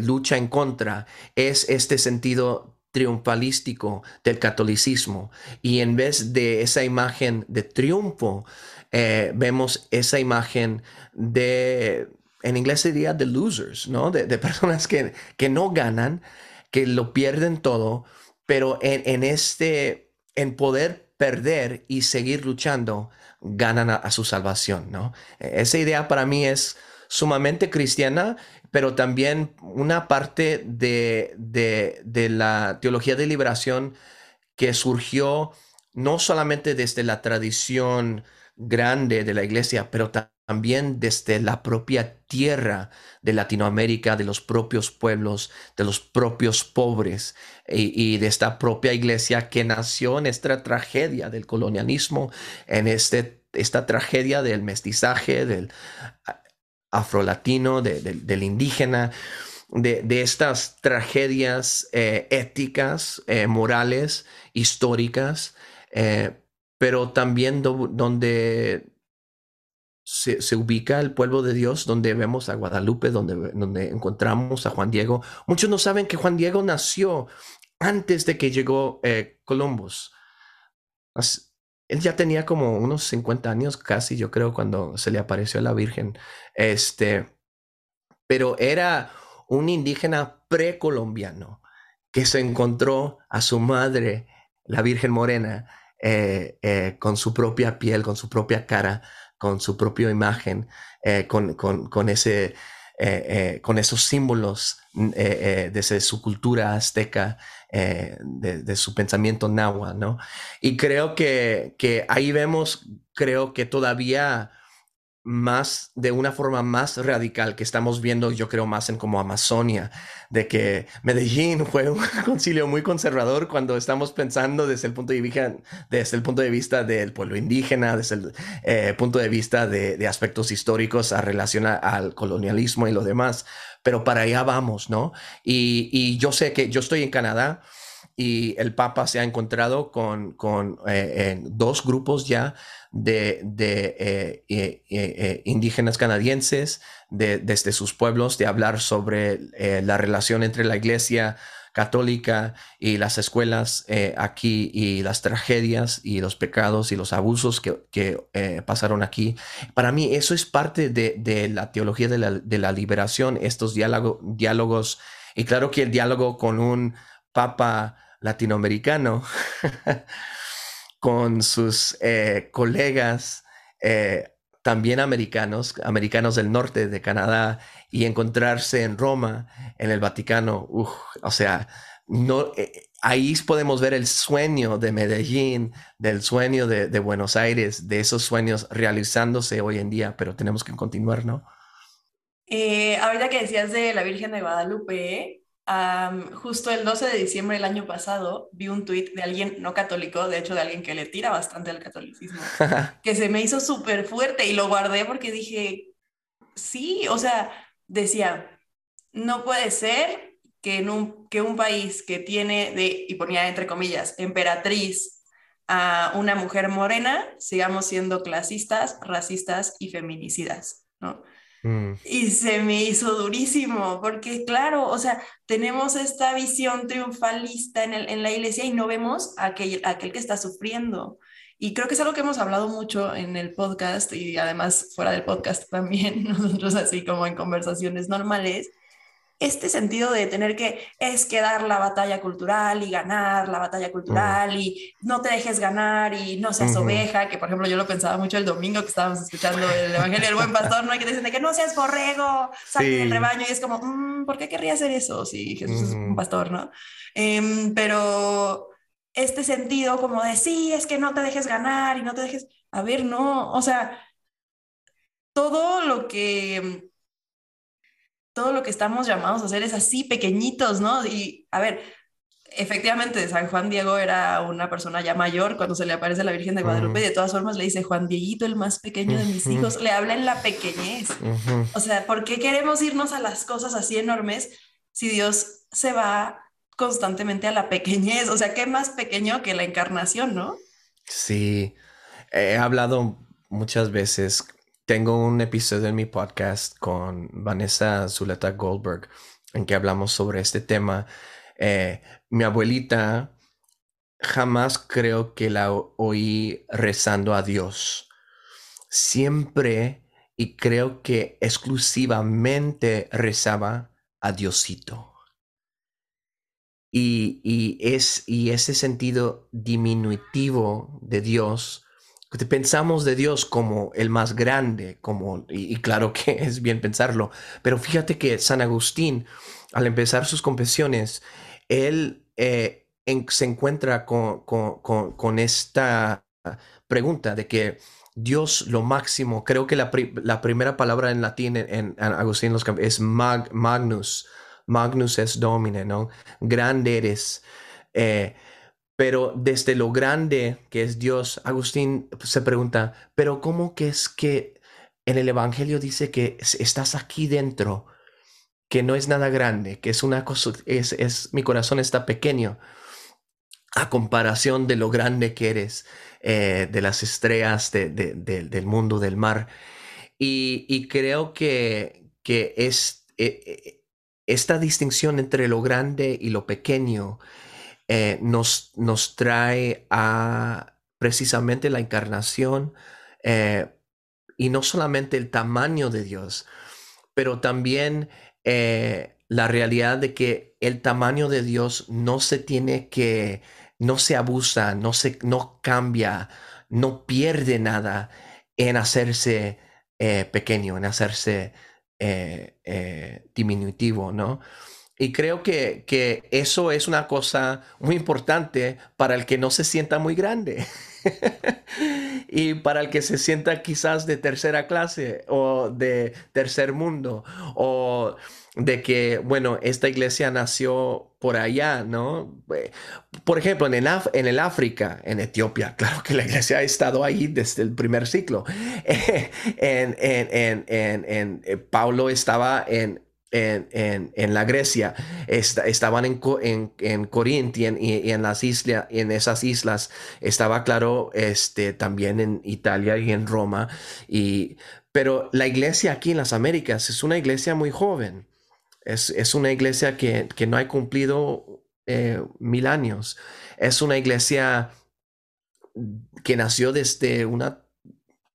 lucha en contra es este sentido triunfalístico del catolicismo. Y en vez de esa imagen de triunfo, eh, vemos esa imagen de, en inglés sería de losers, ¿no? De, personas que, que, no ganan, que lo pierden todo, pero en, este, en poder perder y seguir luchando, ganan a, su salvación, ¿no? Esa idea para mí es sumamente cristiana, pero también una parte de, de, de la teología de liberación que surgió no solamente desde la tradición grande de la iglesia, pero también desde la propia tierra de Latinoamérica, de los propios pueblos, de los propios pobres y, de esta propia iglesia que nació en esta tragedia del colonialismo, en este, esta tragedia del mestizaje, del afrolatino, del indígena. De, estas tragedias eh, éticas, eh, morales, históricas, eh, pero también donde se, ubica el pueblo de Dios, donde vemos a Guadalupe, donde, donde encontramos a Juan Diego. Muchos no saben que Juan Diego nació antes de que llegó Columbus. Él ya tenía como unos 50 años casi, yo creo, cuando se le apareció a la Virgen. Este, pero era un indígena precolombiano que se encontró a su madre, la Virgen Morena, eh, eh, con su propia piel, con su propia cara, con su propia imagen, eh, con, con, ese, con esos símbolos desde su cultura azteca, de, su pensamiento náhuatl, ¿no? Y creo que ahí vemos, creo que todavía más, de una forma más radical que estamos viendo, yo creo, más en como Amazonia, de que Medellín fue un concilio muy conservador cuando estamos pensando desde el punto de vista, desde el punto de vista del pueblo indígena, desde el eh, punto de vista de, aspectos históricos a relación al colonialismo y lo demás. Pero para allá vamos, ¿no? Y, yo sé que yo estoy en Canadá y el Papa se ha encontrado con, con eh, dos grupos ya de, eh, eh, eh, indígenas canadienses, de, desde sus pueblos, de hablar sobre la relación entre la iglesia católica y las escuelas aquí y las tragedias y los pecados y los abusos que, pasaron aquí. Para mí eso es parte de, la teología de la, liberación, estos diálogos. Y claro que el diálogo con un papa latinoamericano con sus eh, colegas eh, también americanos, americanos del norte de Canadá, y encontrarse en Roma, en el Vaticano, o sea, no, eh, ahí podemos ver el sueño de Medellín, del sueño de, de, Buenos Aires, de esos sueños realizándose hoy en día, pero tenemos que continuar, ¿no? ahorita que decías de la Virgen de Guadalupe, justo el 12 de diciembre del año pasado vi un tuit de alguien no católico, de hecho de alguien que le tira bastante al catolicismo, que se me hizo súper fuerte y lo guardé porque dije, sí, o sea, decía, no puede ser que, en un, que un país que tiene de, y ponía entre comillas, emperatriz a una mujer morena, sigamos siendo clasistas, racistas y feminicidas, ¿no? Mm. Y se me hizo durísimo, porque claro, o sea, tenemos esta visión triunfalista en, el, en la iglesia y no vemos a aquel, aquel que está sufriendo. Y creo que es algo que hemos hablado mucho en el podcast y además fuera del podcast también, nosotros así como en conversaciones normales, este sentido de tener que es que dar la batalla cultural y ganar la batalla cultural y no te dejes ganar y no seas oveja, que por ejemplo yo lo pensaba mucho el domingo que estábamos escuchando el Evangelio del Buen Pastor, ¿no? hay que dicen de que no seas borrego, salte del rebaño y es como, mm, ¿por qué querría hacer eso si Jesús es un pastor, no? Em, pero este sentido como de sí, es que no te dejes ganar y no te dejes, a ver, no, o sea, todo lo que todo lo que estamos llamados a hacer es así, pequeñitos, ¿no? Y a ver, efectivamente, San Juan Diego era una persona ya mayor cuando se le aparece la Virgen de Guadalupe y de todas formas le dice, Juan Dieguito, el más pequeño de mis hijos, le habla en la pequeñez. O sea, ¿por qué queremos irnos a las cosas así enormes si Dios se va constantemente a la pequeñez? O sea, ¿qué más pequeño que la encarnación, no? Sí, he hablado muchas veces tengo un episodio en mi podcast con Vanessa Zuleta Goldberg en que hablamos sobre este tema. Eh, mi abuelita jamás creo que la oí rezando a Dios. Siempre y creo que exclusivamente rezaba a Diosito. Y, es, y ese sentido diminutivo de Dios, pensamos de Dios como el más grande, como, y, claro que es bien pensarlo, pero fíjate que San Agustín, al empezar sus confesiones, él eh, se encuentra con, con, esta pregunta de que Dios lo máximo, creo que la, primera palabra en latín en, Agustín los es magnus, magnus es domine, ¿no? Grande eres. Eh, pero desde lo grande que es Dios, Agustín se pregunta, pero ¿cómo es que en el Evangelio dice que estás aquí dentro, que no es nada grande, que es una cosa, es, mi corazón está pequeño a comparación de lo grande que eres, eh, de las estrellas del mundo del mar. Y, creo que, que es, eh, esta distinción entre lo grande y lo pequeño eh, nos, nos trae a precisamente la encarnación eh, y no solamente el tamaño de Dios, pero también eh, la realidad de que el tamaño de Dios no se tiene que, no se abusa, no se, no cambia, no pierde nada en hacerse pequeño, en hacerse diminutivo, ¿no? Y creo que, que, eso es una cosa muy importante para el que no se sienta muy grande y para el que se sienta quizás de tercera clase o de tercer mundo o de que, bueno, esta iglesia nació por allá, ¿no? Eh, por ejemplo, en el, en el África, en Etiopía, claro que la iglesia ha estado ahí desde el primer ciclo. en, en, en, eh, Pablo estaba en, en, la Grecia, estaban en, en, en Corinto y, en, las islas, en esas islas, estaba claro, este, también en Italia y en Roma, y, pero la iglesia aquí en las Américas es una iglesia muy joven. Es, una iglesia que, no ha cumplido eh, mil años. Es una iglesia que nació desde una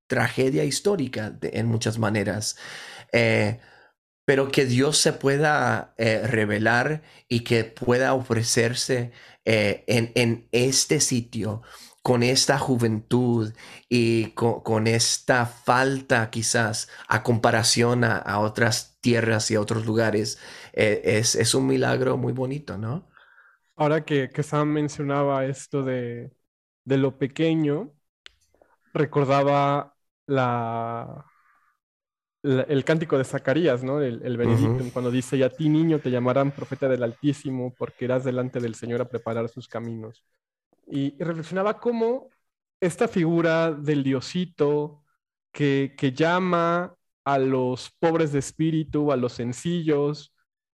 tragedia histórica en muchas maneras. Eh, pero que Dios se pueda eh, revelar y que pueda ofrecerse en, en, este sitio con esta juventud y con, esta falta quizás a comparación a, otras tierras y a otros lugares, eh, es, un milagro muy bonito, ¿no? Ahora que, que Sam mencionaba esto de, lo pequeño, recordaba la, el cántico de Zacarías, ¿no? El, el cuando dice, y a ti niño te llamarán profeta del Altísimo porque irás delante del Señor a preparar sus caminos. Y, reflexionaba cómo esta figura del diosito que, que llama a los pobres de espíritu, a los sencillos,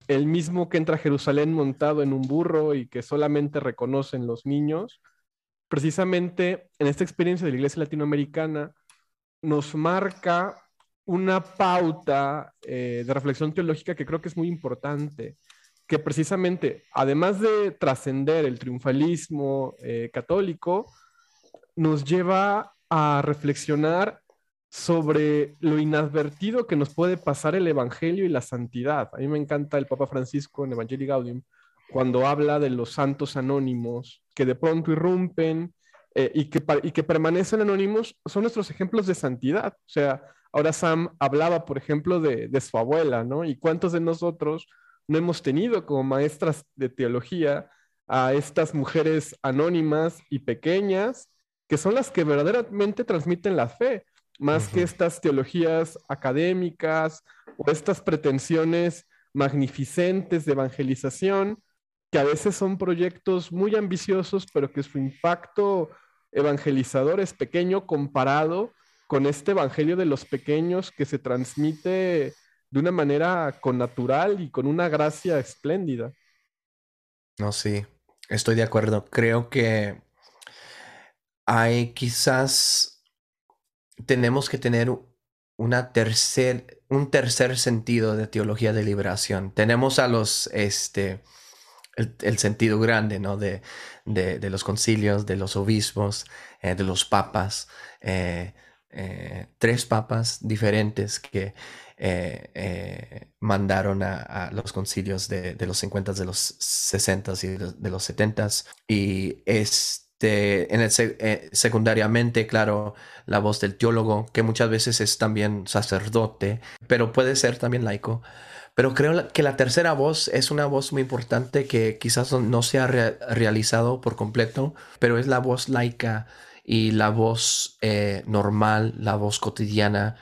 el mismo que entra a Jerusalén montado en un burro y que solamente reconocen los niños, precisamente en esta experiencia de la iglesia latinoamericana nos marca una pauta eh, de reflexión teológica que creo que es muy importante que precisamente, además de trascender el triunfalismo eh, católico, nos lleva a reflexionar sobre lo inadvertido que nos puede pasar el Evangelio y la santidad. A mí me encanta el Papa Francisco en Evangelii Gaudium, cuando habla de los santos anónimos que de pronto irrumpen eh, y, que, y que permanecen anónimos, son nuestros ejemplos de santidad. O sea, ahora Sam hablaba, por ejemplo, de, de su abuela, ¿no? ¿Y cuántos de nosotros no hemos tenido como maestras de teología a estas mujeres anónimas y pequeñas, que son las que verdaderamente transmiten la fe, más que estas teologías académicas o estas pretensiones magnificentes de evangelización, que a veces son proyectos muy ambiciosos, pero que su impacto evangelizador es pequeño comparado con este evangelio de los pequeños que se transmite de una manera con natural y con una gracia espléndida. No, sí, estoy de acuerdo. Creo que hay quizás tenemos que tener una tercer, un tercer sentido de teología de liberación. Tenemos a los, este, el, sentido grande, ¿no? De, de, los concilios, de los obispos, eh, de los papas, eh, eh, tres papas diferentes que eh, eh, mandaron a, los concilios de, los 50, de los 60 y de, los 70. Y este, en el, secundariamente, claro, la voz del teólogo, que muchas veces es también sacerdote, pero puede ser también laico. Pero creo que la tercera voz es una voz muy importante que quizás no se ha realizado por completo, pero es la voz laica y la voz eh, normal, la voz cotidiana.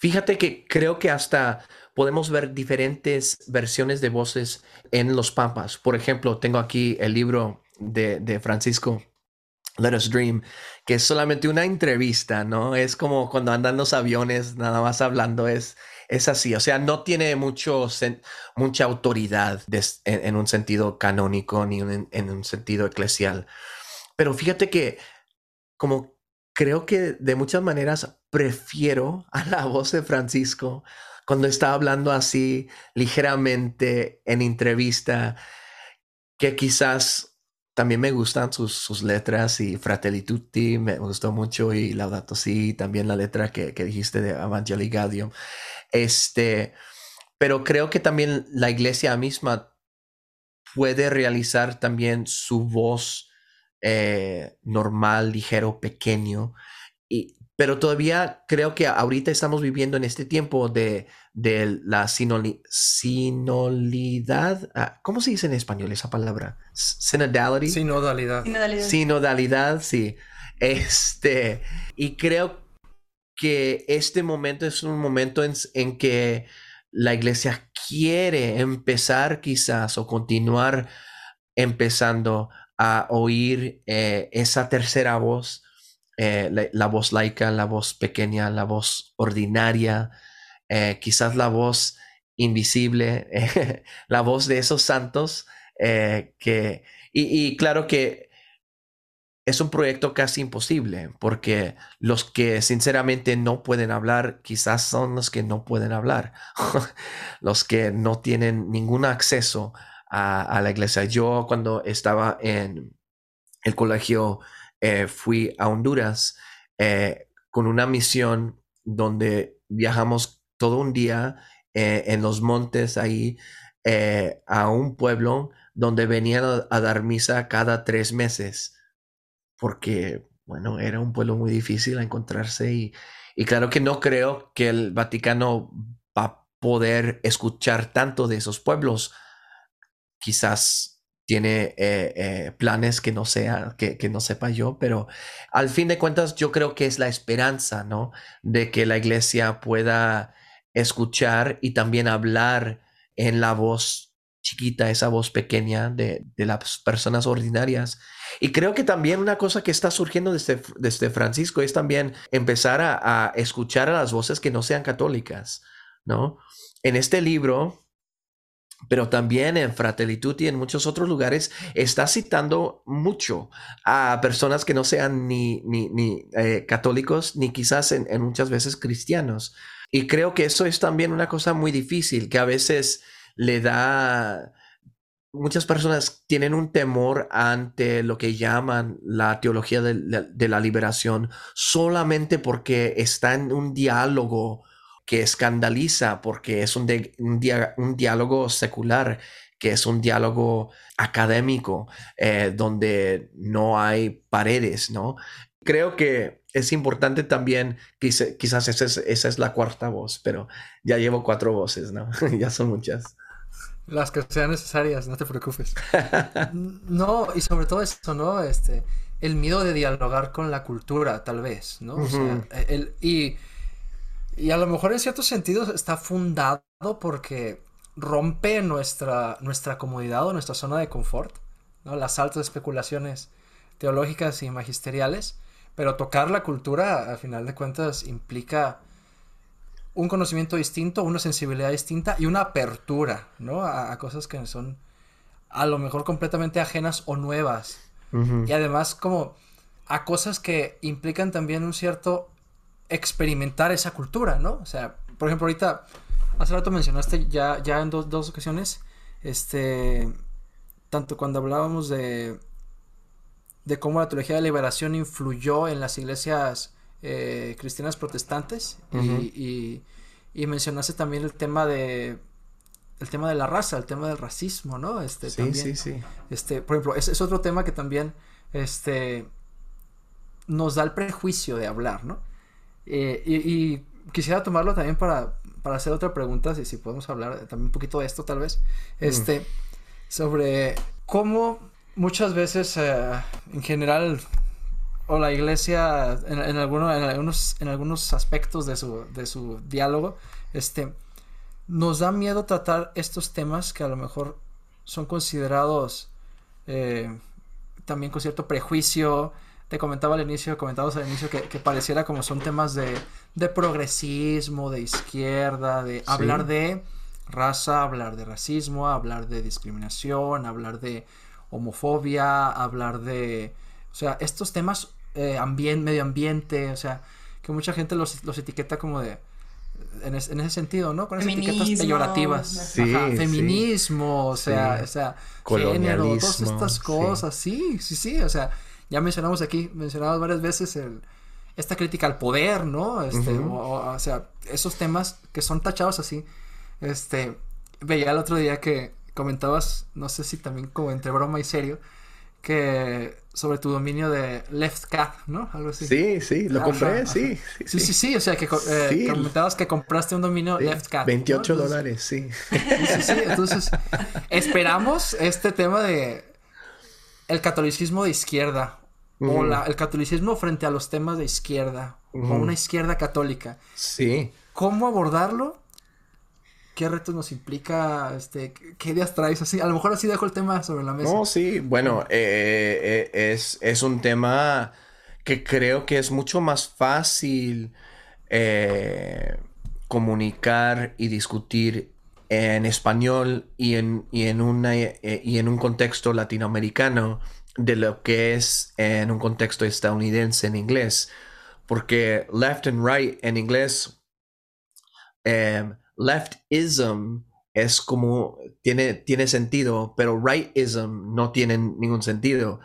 Fíjate que creo que hasta podemos ver diferentes versiones de voces en los papas. Por ejemplo, tengo aquí el libro de, de Francisco. Let Us Dream, que es solamente una entrevista, ¿no? Es como cuando andan los aviones, nada más hablando, es, es así, o sea, no tiene mucho, mucha autoridad en, un sentido canónico ni en un sentido eclesial. Pero fíjate que como creo que de muchas maneras prefiero a la voz de Francisco cuando está hablando así ligeramente en entrevista, que quizás también me gustan sus, letras y Fratelli Tutti me gustó mucho y Laudato Si, también la letra que, dijiste de Evangelii Gaudium. Este, pero creo que también la iglesia misma puede realizar también su voz eh, normal, ligero, pequeño. Y, pero todavía creo que ahorita estamos viviendo en este tiempo de, de la sinolidad. Ah, ¿Cómo se dice en español esa palabra? Sinodality. Sinodalidad. Sinodalidad. sí. Este, y creo que este momento es un momento en, en que la iglesia quiere empezar quizás o continuar empezando a oír eh, esa tercera voz, eh, la, voz laica, la voz pequeña, la voz ordinaria, eh, quizás la voz invisible, la voz de esos santos que, y, claro que es un proyecto casi imposible porque los que sinceramente no pueden hablar quizás son los que no pueden hablar, los que no tienen ningún acceso a, la iglesia. Yo cuando estaba en el colegio eh, fui a Honduras eh, con una misión donde viajamos todo un día eh, en los montes ahí a un pueblo donde venían a, dar misa cada tres meses porque bueno era un pueblo muy difícil a encontrarse y, y claro que no creo que el Vaticano va a poder escuchar tanto de esos pueblos quizás tiene eh, eh, planes que no sea, que, no sepa yo, pero al fin de cuentas yo creo que es la esperanza, ¿no? De que la iglesia pueda escuchar y también hablar en la voz chiquita, esa voz pequeña de, las personas ordinarias. Y creo que también una cosa que está surgiendo desde, desde Francisco es también empezar a escuchar a las voces que no sean católicas, ¿no? En este libro, pero también en Fratellitud y en muchos otros lugares está citando mucho a personas que no sean ni, ni, eh, católicos ni quizás en, muchas veces cristianos. Y creo que eso es también una cosa muy difícil que a veces le da... Muchas personas tienen un temor ante lo que llaman la teología de la liberación solamente porque está en un diálogo que escandaliza porque es un, un, diálogo secular, que es un diálogo académico, eh, donde no hay paredes, ¿no? Creo que es importante también, quizás esa es, esa es la cuarta voz, pero ya llevo cuatro voces, ¿no? ya son muchas. Las que sean necesarias, no te preocupes. no, y sobre todo eso, ¿no? Este, el miedo de dialogar con la cultura, tal vez, ¿no? O sea, el, y y a lo mejor en ciertos sentidos está fundado porque rompe nuestra, nuestra comodidad o nuestra zona de confort, ¿no? las altas especulaciones teológicas y magisteriales, pero tocar la cultura, al final de cuentas, implica un conocimiento distinto, una sensibilidad distinta y una apertura, ¿no? A, cosas que son a lo mejor completamente ajenas o nuevas. Y además como a cosas que implican también un cierto experimentar esa cultura, ¿no? O sea, por ejemplo, ahorita, hace rato mencionaste ya, ya en dos, ocasiones, este, tanto cuando hablábamos de, de cómo la teología de liberación influyó en las iglesias eh, cristianas protestantes y, y, mencionaste también el tema de el tema de la raza, el tema del racismo, ¿no? Este, sí, sí, sí. Este, por ejemplo, es, es otro tema que también este, nos da el prejuicio de hablar, ¿no? Eh, y, quisiera tomarlo también para, para hacer otra pregunta, si, si podemos hablar también un poquito de esto tal vez, mm. este, sobre cómo muchas veces eh, en general o la iglesia en, en, algunos, en algunos aspectos de su, de su diálogo, este, nos da miedo tratar estos temas que a lo mejor son considerados eh, también con cierto prejuicio, te comentaba al inicio, comentabas al inicio que, pareciera como son temas de, de progresismo, de izquierda, de hablar de raza, hablar de racismo, hablar de discriminación, hablar de homofobia, hablar de, o sea, estos temas, eh, medio ambiente, o sea, que mucha gente los, los etiqueta como de, en, ese sentido, ¿no? Con esas etiquetas peyorativas. Sí, Feminismo, o sea, o sea, género, todas estas cosas, sí, sí, sí, o sea, ya mencionamos aquí, mencionamos varias veces el, esta crítica al poder, ¿no? Este, o, sea, esos temas que son tachados así. Este, veía el otro día que comentabas, no sé si también como entre broma y serio, que sobre tu dominio de Left Cat, ¿no? Algo así. Sí, sí, lo compré, sí, sí, sí, sí. o sea, que eh, comentabas que compraste un dominio Left Cat. 28 dólares, sí. Sí, sí, entonces esperamos este tema de el catolicismo de izquierda o la, el catolicismo frente a los temas de izquierda o una izquierda católica. Sí. ¿Cómo abordarlo? ¿Qué retos nos implica? Este, ¿Qué ideas traes? Así, a lo mejor así dejo el tema sobre la mesa. No, sí, bueno, eh, eh, es, es, un tema que creo que es mucho más fácil eh, comunicar y discutir en español y en, y en, una, y en un contexto latinoamericano de lo que es en un contexto estadounidense en inglés. Porque left and right en inglés, em, leftism es como, tiene, tiene sentido, pero rightism no tiene ningún sentido.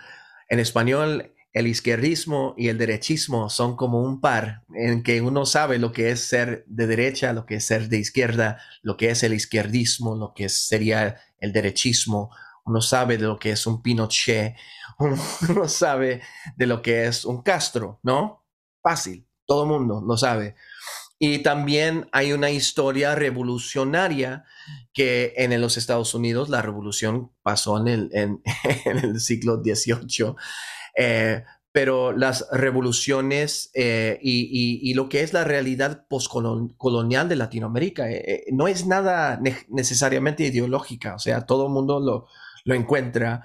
En español, el izquierdismo y el derechismo son como un par en que uno sabe lo que es ser de derecha, lo que es ser de izquierda, lo que es el izquierdismo, lo que sería el derechismo. Uno sabe de lo que es un Pinochet, uno, sabe de lo que es un Castro, ¿no? Fácil, todo mundo lo sabe. Y también hay una historia revolucionaria que en los Estados Unidos la revolución pasó en el, en, el siglo XVIII, eh, pero las revoluciones eh, y, lo que es la realidad postcolonial de Latinoamérica eh, no es nada necesariamente ideológica, o sea, todo el mundo lo, lo encuentra,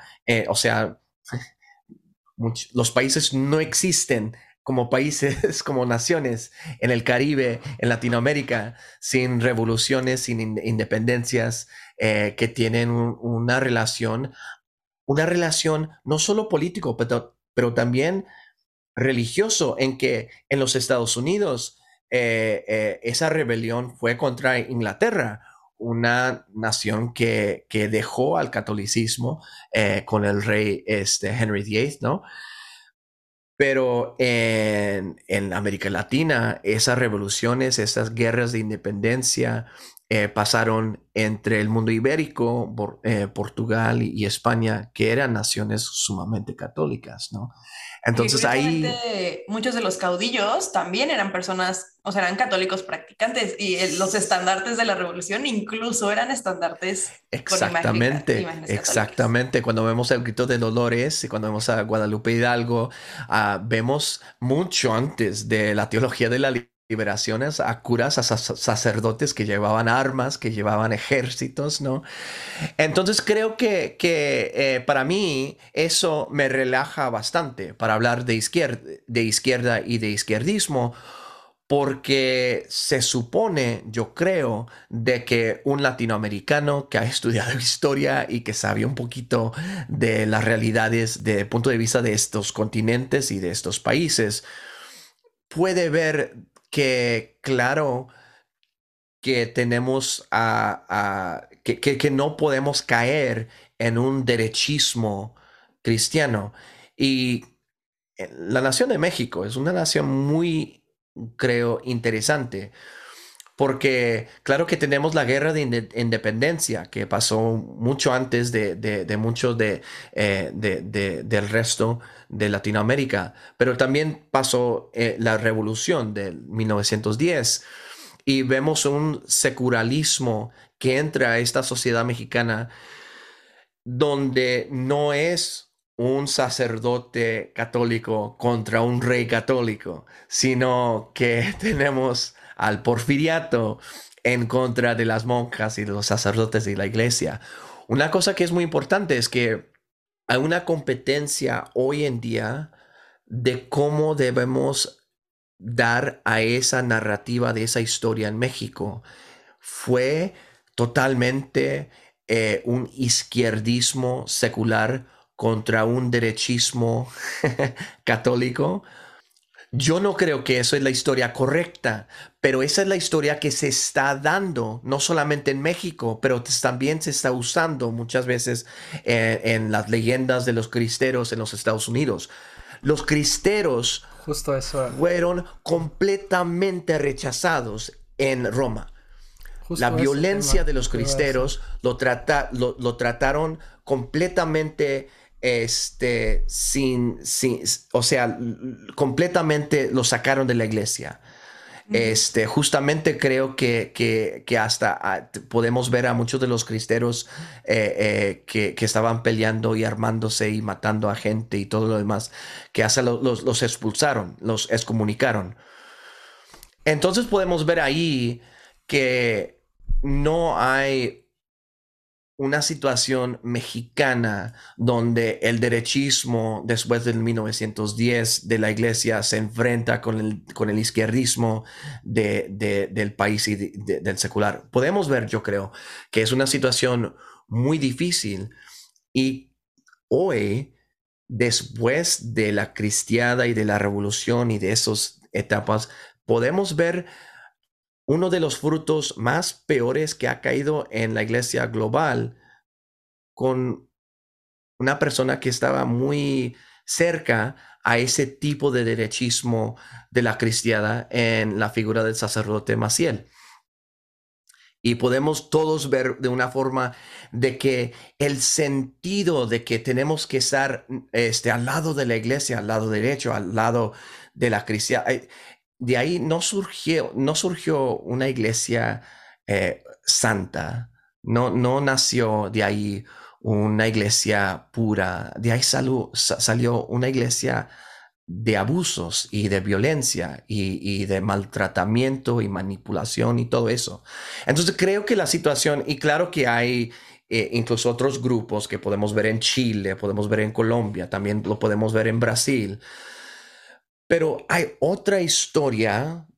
o sea, los países no existen como países, como naciones en el Caribe, en Latinoamérica, sin revoluciones, sin independencias, que tienen una relación, una relación no solo político, pero, pero también religioso, en que en los Estados Unidos eh, eh, esa rebelión fue contra Inglaterra una nación que, que dejó al catolicismo eh, con el rey este, Henry VIII, ¿no? Pero en, en, América Latina, esas revoluciones, esas guerras de independencia eh, pasaron entre el mundo ibérico, eh, Portugal y España, que eran naciones sumamente católicas, ¿no? Entonces ahí... Muchos de los caudillos también eran personas, o sea, eran católicos practicantes y los estandartes de la revolución incluso eran estandartes. Exactamente, exactamente. Cuando vemos el grito de Dolores y cuando vemos a Guadalupe Hidalgo, uh, vemos mucho antes de la teología de la liberaciones a curas, a sacerdotes que llevaban armas, que llevaban ejércitos, ¿no? Entonces creo que, que eh, para mí eso me relaja bastante para hablar de izquierda, de izquierda y de izquierdismo, porque se supone, yo creo, de que un latinoamericano que ha estudiado historia y que sabe un poquito de las realidades desde el punto de vista de estos continentes y de estos países, puede ver que claro que tenemos a, que, que, no podemos caer en un derechismo cristiano. Y la nación de México es una nación muy creo, interesante. Porque claro que tenemos la guerra de independencia que pasó mucho antes de, de, mucho de, eh, del resto de Latinoamérica, pero también pasó eh, la revolución de 1910 y vemos un secularismo que entra a esta sociedad mexicana donde no es un sacerdote católico contra un rey católico, sino que tenemos al porfiriato en contra de las monjas y de los sacerdotes de la iglesia. Una cosa que es muy importante es que hay una competencia hoy en día de cómo debemos dar a esa narrativa de esa historia en México. Fue totalmente eh, un izquierdismo secular contra un derechismo católico. Yo no creo que eso es la historia correcta, pero esa es la historia que se está dando, no solamente en México, pero también se está usando muchas veces eh, en las leyendas de los cristeros en los Estados Unidos. Los cristeros Justo eso. fueron completamente rechazados en Roma. la violencia de los cristeros lo, trata, lo trataron completamente este, sin, sin, o sea, completamente lo sacaron de la iglesia. Este, justamente creo que, que, hasta ah, podemos ver a muchos de los cristeros eh, eh, que, que, estaban peleando y armándose y matando a gente y todo lo demás, que hasta los, los expulsaron, los excomunicaron. Entonces podemos ver ahí que no hay una situación mexicana donde el derechismo después del 1910 de la iglesia se enfrenta con el, con el izquierdismo de, del país y del secular. Podemos ver, yo creo, que es una situación muy difícil y hoy, después de la cristiada y de la revolución y de esas etapas, podemos ver uno de los frutos más peores que ha caído en la iglesia global con una persona que estaba muy cerca a ese tipo de derechismo de la cristiada en la figura del sacerdote Maciel. Y podemos todos ver de una forma de que el sentido de que tenemos que estar este, al lado de la iglesia, al lado derecho, al lado de la cristiana, eh, de ahí no surgió, no surgió una iglesia eh, santa, no, no nació de ahí una iglesia pura, de ahí salió una iglesia de abusos y de violencia y, de maltratamiento y manipulación y todo eso. Entonces creo que la situación, y claro que hay eh, incluso otros grupos que podemos ver en Chile, podemos ver en Colombia, también lo podemos ver en Brasil, pero hay otra historia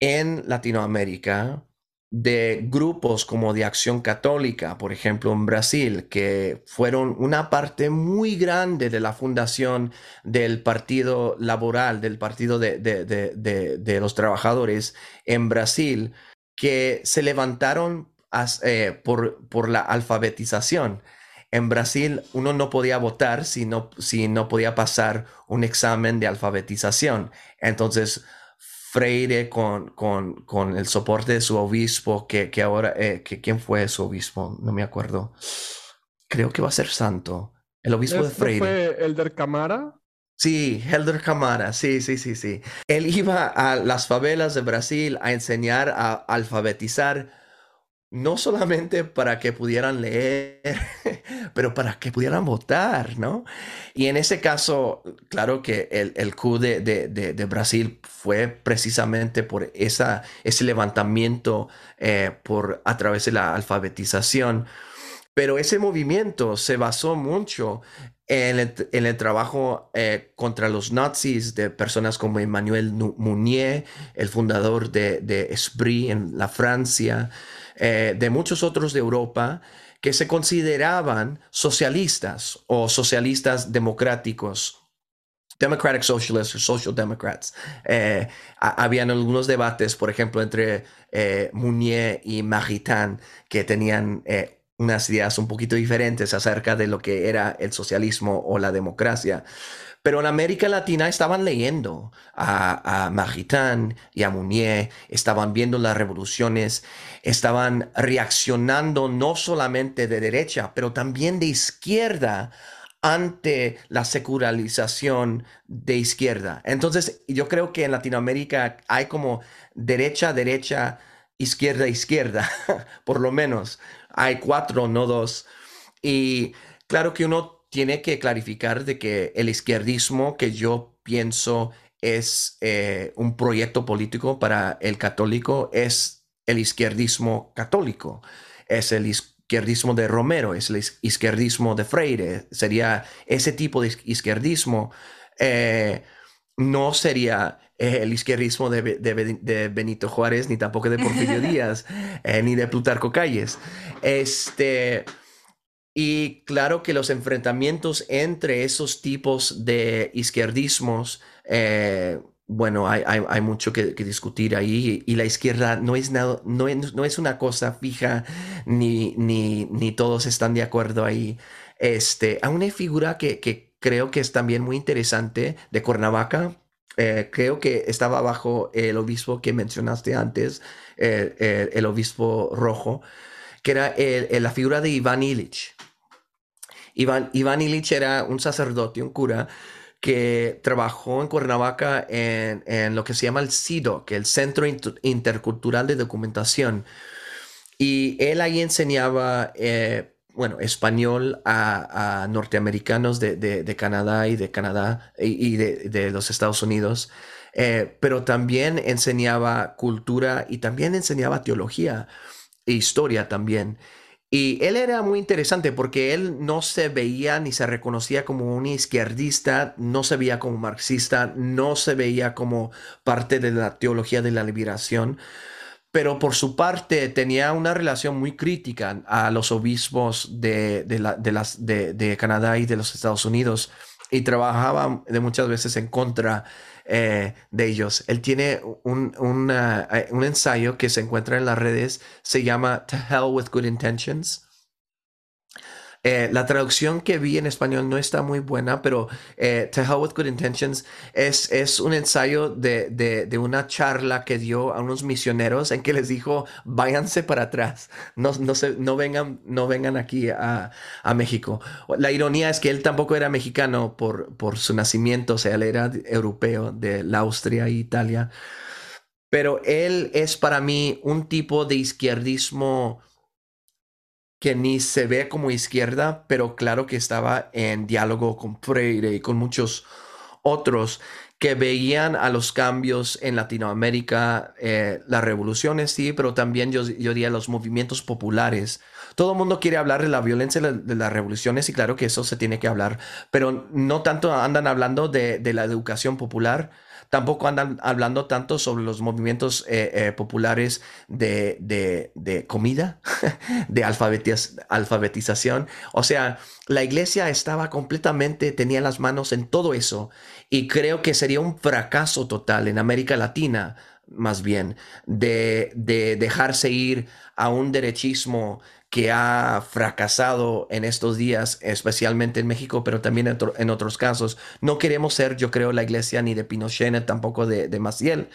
en Latinoamérica de grupos como de Acción Católica, por ejemplo, en Brasil, que fueron una parte muy grande de la fundación del Partido Laboral, del Partido de, los Trabajadores en Brasil, que se levantaron eh, por, por la alfabetización en Brasil uno no podía votar si no, si no podía pasar un examen de alfabetización. Entonces, Freire con, con, el soporte de su obispo, que, que ahora, eh, que, ¿quién fue su obispo? No me acuerdo. Creo que va a ser santo. El obispo de Freire. ¿Fue Elder Camara? Sí, Helder Camara, sí, sí, sí, sí. Él iba a las favelas de Brasil a enseñar a alfabetizar no solamente para que pudieran leer, pero para que pudieran votar, ¿no? Y en ese caso, claro que el, el coup de, Brasil fue precisamente por esa, ese levantamiento eh, por, a través de la alfabetización, pero ese movimiento se basó mucho en el, trabajo eh, contra los nazis de personas como Emmanuel Mounier, el fundador de, de Esprit en la Francia, eh, de muchos otros de Europa que se consideraban socialistas o socialistas democráticos. Democratic Socialists o Social Democrats. Eh, habían algunos debates, por ejemplo, entre eh, Mounier y Maritain, que tenían unas ideas un poquito diferentes acerca de lo que era el socialismo o la democracia. Pero en América Latina estaban leyendo a, a y a Mounier, estaban viendo las revoluciones, estaban reaccionando no solamente de derecha, pero también de izquierda ante la secularización de izquierda. Entonces, yo creo que en Latinoamérica hay como derecha, derecha, izquierda, izquierda, por lo menos. Hay cuatro, no dos. Y claro que uno tiene que clarificar de que el izquierdismo que yo pienso es eh, un proyecto político para el católico es el izquierdismo católico, es el izquierdismo de Romero, es el izquierdismo de Freire, sería ese tipo de izquierdismo, eh, no sería eh, el izquierdismo de, Benito Juárez, ni tampoco de Porfirio Díaz, ni de Plutarco Calles. Este, y claro que los enfrentamientos entre esos tipos de izquierdismos, eh, bueno, hay, hay, mucho que, discutir ahí y la izquierda no es, nada, no, no es una cosa fija ni, ni, ni, todos están de acuerdo ahí. Este, a una figura que, que creo que es también muy interesante de Cuernavaca, eh, creo que estaba bajo el obispo que mencionaste antes, eh, el obispo rojo, que era la figura de Iván Illich. Iván, Iván era un sacerdote, un cura, que trabajó en Cuernavaca en, lo que se llama el CIDO, que el Centro Intercultural de Documentación. Y él ahí enseñaba, eh, bueno, español a, norteamericanos de, Canadá y de Canadá y, de, los Estados Unidos. Eh, pero también enseñaba cultura y también enseñaba teología e historia también. Y él era muy interesante porque él no se veía ni se reconocía como un izquierdista, no se veía como marxista, no se veía como parte de la teología de la liberación, pero por su parte tenía una relación muy crítica a los obispos de, las, de Canadá y de los Estados Unidos y trabajaba de muchas veces en contra eh, de ellos. Él tiene un, eh, un ensayo que se encuentra en las redes, se llama To Hell with Good Intentions. Eh, la traducción que vi en español no está muy buena, pero eh, To Hell with Good Intentions es, un ensayo de, una charla que dio a unos misioneros en que les dijo, váyanse para atrás, no, vengan, aquí a, México. La ironía es que él tampoco era mexicano por, su nacimiento, o sea, él era europeo de Austria e Italia. Pero él es para mí un tipo de izquierdismo que ni se ve como izquierda, pero claro que estaba en diálogo con Freire y con muchos otros que veían a los cambios en Latinoamérica, eh, las revoluciones, sí, pero también yo, yo diría los movimientos populares. Todo el mundo quiere hablar de la violencia de, las revoluciones y claro que eso se tiene que hablar, pero no tanto andan hablando de, de la educación popular, tampoco andan hablando tanto sobre los movimientos eh, eh, populares de, de, comida, de alfabetización. O sea, la iglesia estaba completamente, tenía las manos en todo eso y creo que sería un fracaso total en América Latina más bien, de, de dejarse ir a un derechismo que ha fracasado en estos días, especialmente en México, pero también en, otros casos. No queremos ser, yo creo, la iglesia ni de Pinochet, tampoco de, de Maciel.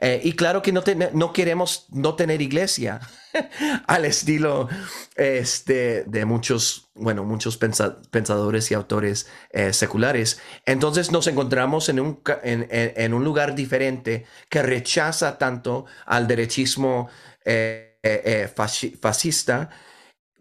Eh, y claro que no, no queremos no tener iglesia al estilo este, de muchos, bueno, muchos pensadores y autores eh, seculares. Entonces nos encontramos en un, en, un lugar diferente que rechaza tanto al derechismo eh, fascista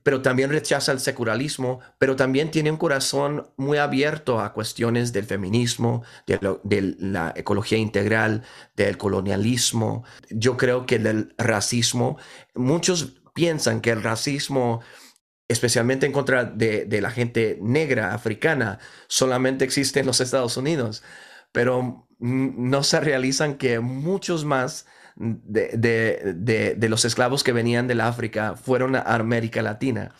pero también rechaza el secularismo, pero también tiene un corazón muy abierto a cuestiones del feminismo, de, la ecología integral, del colonialismo. Yo creo que del racismo, muchos piensan que el racismo especialmente en contra de, de, la gente negra africana, solamente existe en los Estados Unidos, pero no se realizan que muchos más de, de, los esclavos que venían del África fueron a América Latina,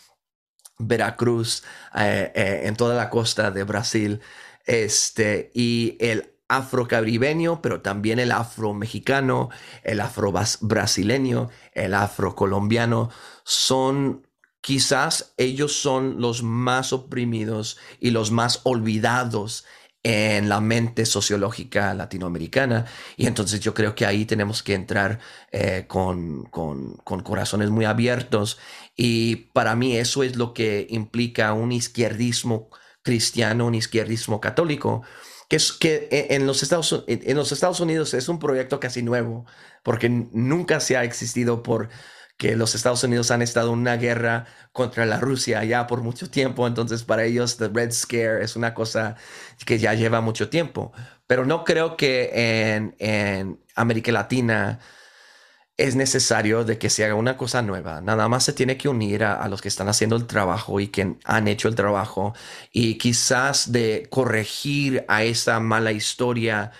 Veracruz, eh, eh, en toda la costa de Brasil, este, y el afrocaribeño, pero también el afro-mexicano, el afro-brasileño, el afro-colombiano, son quizás ellos son los más oprimidos y los más olvidados en la mente sociológica latinoamericana. Y entonces yo creo que ahí tenemos que entrar eh, con, con, con, corazones muy abiertos. Y para mí eso es lo que implica un izquierdismo cristiano, un izquierdismo católico, que, es, que en los, Estados, en los Estados Unidos es un proyecto casi nuevo, porque nunca se ha existido por que los Estados Unidos han estado en una guerra contra la Rusia ya por mucho tiempo, entonces para ellos the Red Scare es una cosa que ya lleva mucho tiempo, pero no creo que en, en América Latina es necesario de que se haga una cosa nueva. Nada más se tiene que unir a, a, los que están haciendo el trabajo y que han hecho el trabajo y quizás de corregir a esa mala historia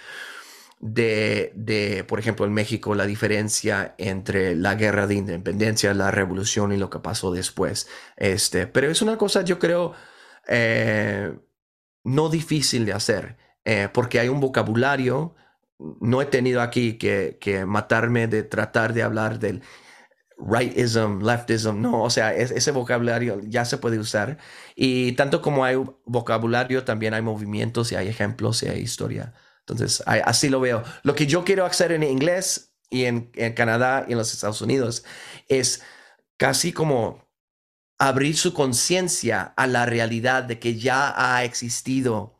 de, de, por ejemplo, en México, la diferencia entre la guerra de independencia, la revolución y lo que pasó después. Este, pero es una cosa, yo creo, eh, no difícil de hacer, eh, porque hay un vocabulario. No he tenido aquí que, que, matarme de tratar de hablar del rightism, leftism, no, o sea, es, ese vocabulario ya se puede usar. Y tanto como hay vocabulario, también hay movimientos y hay ejemplos y hay historia. Entonces, así lo veo. Lo que yo quiero hacer en inglés y en, Canadá y en los Estados Unidos es casi como abrir su conciencia a la realidad de que ya ha existido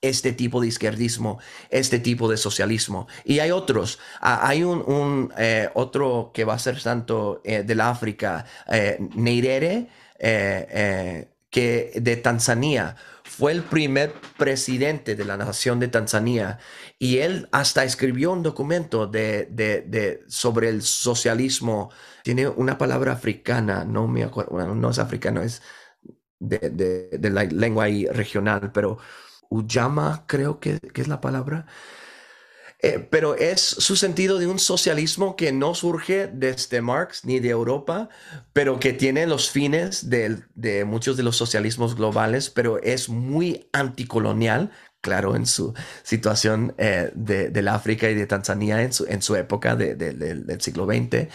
este tipo de izquierdismo, este tipo de socialismo. Y hay otros. hay un, eh, otro que va a ser tanto eh, del África, eh, Neirere, que de Tanzania fue el primer presidente de la nación de Tanzania y él hasta escribió un documento de, de, sobre el socialismo. Tiene una palabra africana, no me acuerdo, no es africano, es de, la lengua regional, pero Uyama creo que, que es la palabra. Eh, pero es su sentido de un socialismo que no surge desde Marx ni de Europa, pero que tiene los fines de, de muchos de los socialismos globales, pero es muy anticolonial, claro, en su situación eh, de, del África y de Tanzania en su, en su época de, del siglo XX.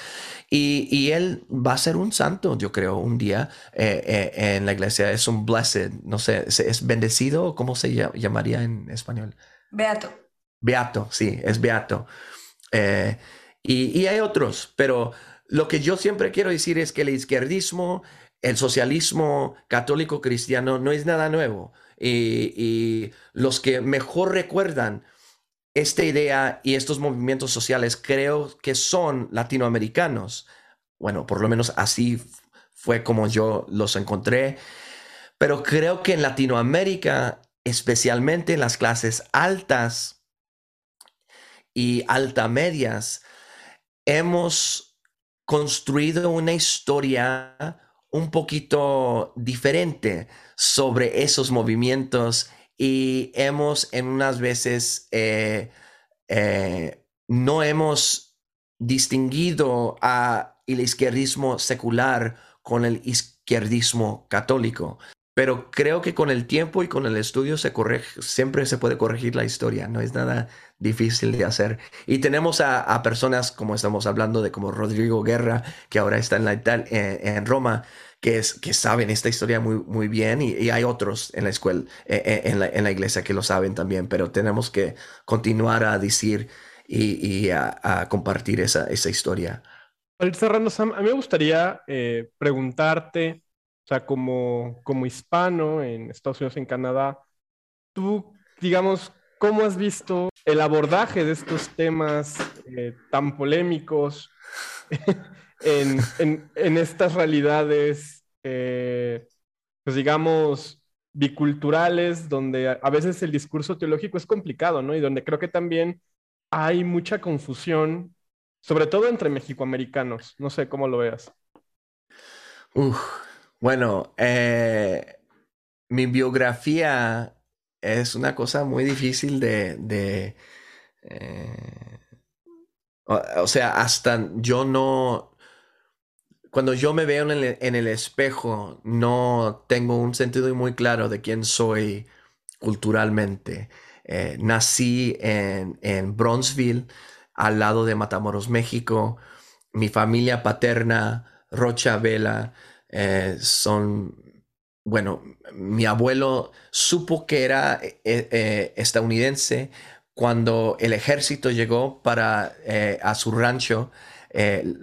Y, él va a ser un santo, yo creo, un día eh, en la iglesia. Es un blessed, no sé, es bendecido, ¿cómo se llamaría en español? Beato. Beato, sí, es beato. Eh, y, hay otros, pero lo que yo siempre quiero decir es que el izquierdismo, el socialismo católico cristiano no es nada nuevo. Y, los que mejor recuerdan esta idea y estos movimientos sociales creo que son latinoamericanos. Bueno, por lo menos así fue como yo los encontré. Pero creo que en Latinoamérica, especialmente en las clases altas, y altamedias, hemos construido una historia un poquito diferente sobre esos movimientos y hemos en unas veces eh, eh, no hemos distinguido a el izquierdismo secular con el izquierdismo católico. Pero creo que con el tiempo y con el estudio se corrige, siempre se puede corregir la historia, no es nada difícil de hacer. Y tenemos a, personas como estamos hablando de como Rodrigo Guerra, que ahora está en, la, eh, en Roma, que, es, que saben esta historia muy, muy bien y, hay otros en la escuela, eh, eh, en, la, en, la, iglesia que lo saben también, pero tenemos que continuar a decir y, a, compartir esa, esa historia. Para ir cerrando, Sam, a mí me gustaría preguntarte o sea, como, como hispano en Estados Unidos, en Canadá, tú, digamos, ¿cómo has visto el abordaje de estos temas eh, tan polémicos en, en, estas realidades, eh, pues digamos, biculturales, donde a, a veces el discurso teológico es complicado, ¿no? Y donde creo que también hay mucha confusión, sobre todo entre mexicoamericanos. No sé cómo lo veas. Uf, bueno, eh, mi biografía es una cosa muy difícil de, eh, o, sea, hasta yo no, cuando yo me veo en el, espejo, no tengo un sentido muy claro de quién soy culturalmente. Eh, nací en, en Bronzeville, al lado de Matamoros, México. Mi familia paterna, Rocha Vela, eh, son, bueno, mi abuelo supo que era eh, eh, estadounidense cuando el ejército llegó para a su rancho,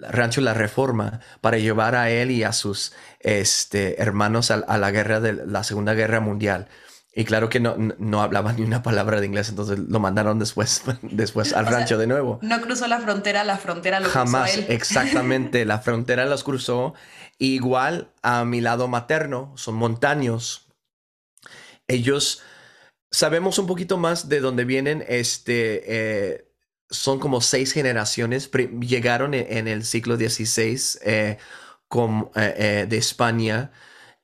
rancho La Reforma, para llevar a él y a sus este, hermanos a la guerra de la Segunda Guerra Mundial. Y claro que no, no hablaba ni una palabra de inglés, entonces lo mandaron después, después al rancho de nuevo. No cruzó la frontera, la frontera lo Jamás, cruzó él. exactamente, la frontera los cruzó. Igual a mi lado materno, son montaños. Ellos, sabemos un poquito más de dónde vienen, este, eh, son como seis generaciones, llegaron en, el siglo XVI eh, eh, de España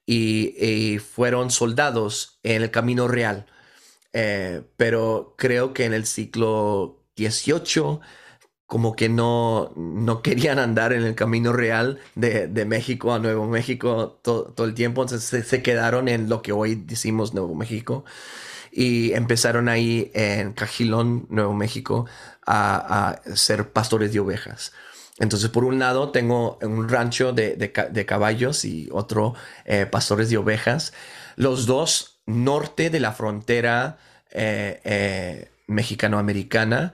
y, fueron soldados en el Camino Real. Pero creo que en el siglo XVIII como que no, no querían andar en el camino real de, México a Nuevo México todo el tiempo, entonces se, quedaron en lo que hoy decimos Nuevo México y empezaron ahí en Cajilón, Nuevo México, a, a ser pastores de ovejas. Entonces, por un lado, tengo un rancho de, caballos y otro eh, pastores de ovejas. Los dos norte de la frontera eh, eh, mexicano-americana.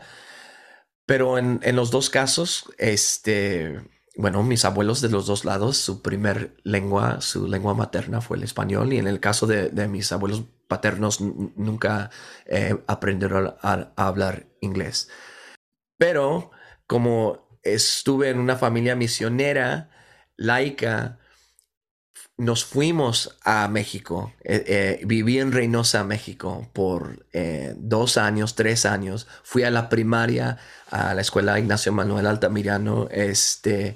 Pero en, los dos casos, este, bueno, mis abuelos de los dos lados, su primer lengua, su lengua materna fue el español. Y en el caso de, mis abuelos paternos, nunca aprendieron a hablar inglés. Pero como estuve en una familia misionera, laica, nos fuimos a México. Eh, eh, viví en Reynosa, México, por eh, dos años, tres años. Fui a la primaria, a la escuela Ignacio Manuel Altamirano. Este,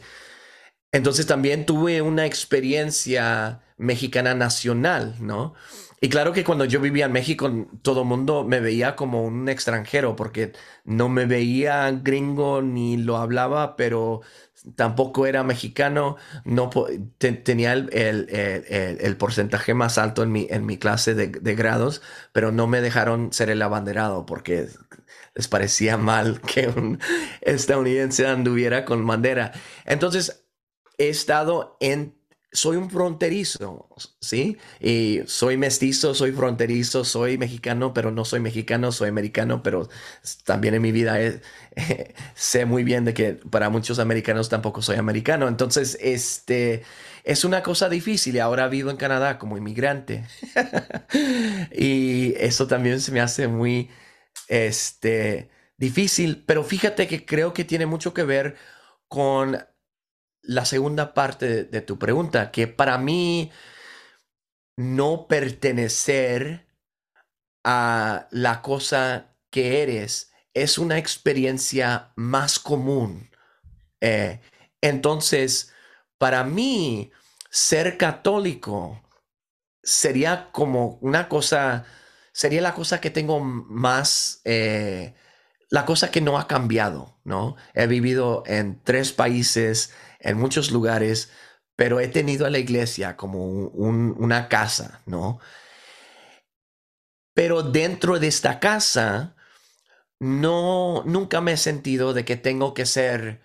entonces también tuve una experiencia mexicana nacional, ¿no? Y claro que cuando yo vivía en México, todo el mundo me veía como un extranjero, porque no me veía gringo ni lo hablaba, pero tampoco era mexicano, no tenía el, porcentaje más alto en mi, en mi clase de, de, grados, pero no me dejaron ser el abanderado porque les parecía mal que un estadounidense anduviera con bandera. Entonces, he estado en soy un fronterizo, ¿sí? Y soy mestizo, soy fronterizo, soy mexicano, pero no soy mexicano, soy americano, pero también en mi vida sé muy bien de que para muchos americanos tampoco soy americano. Entonces, este es una cosa difícil y ahora vivo en Canadá como inmigrante. y eso también se me hace muy este, difícil, pero fíjate que creo que tiene mucho que ver con la segunda parte de, tu pregunta, que para mí no pertenecer a la cosa que eres es una experiencia más común. Eh, entonces, para mí, ser católico sería como una cosa, sería la cosa que tengo más, eh, la cosa que no ha cambiado, ¿no? He vivido en tres países, en muchos lugares, pero he tenido a la iglesia como una casa, ¿no? Pero dentro de esta casa, no, nunca me he sentido de que tengo que ser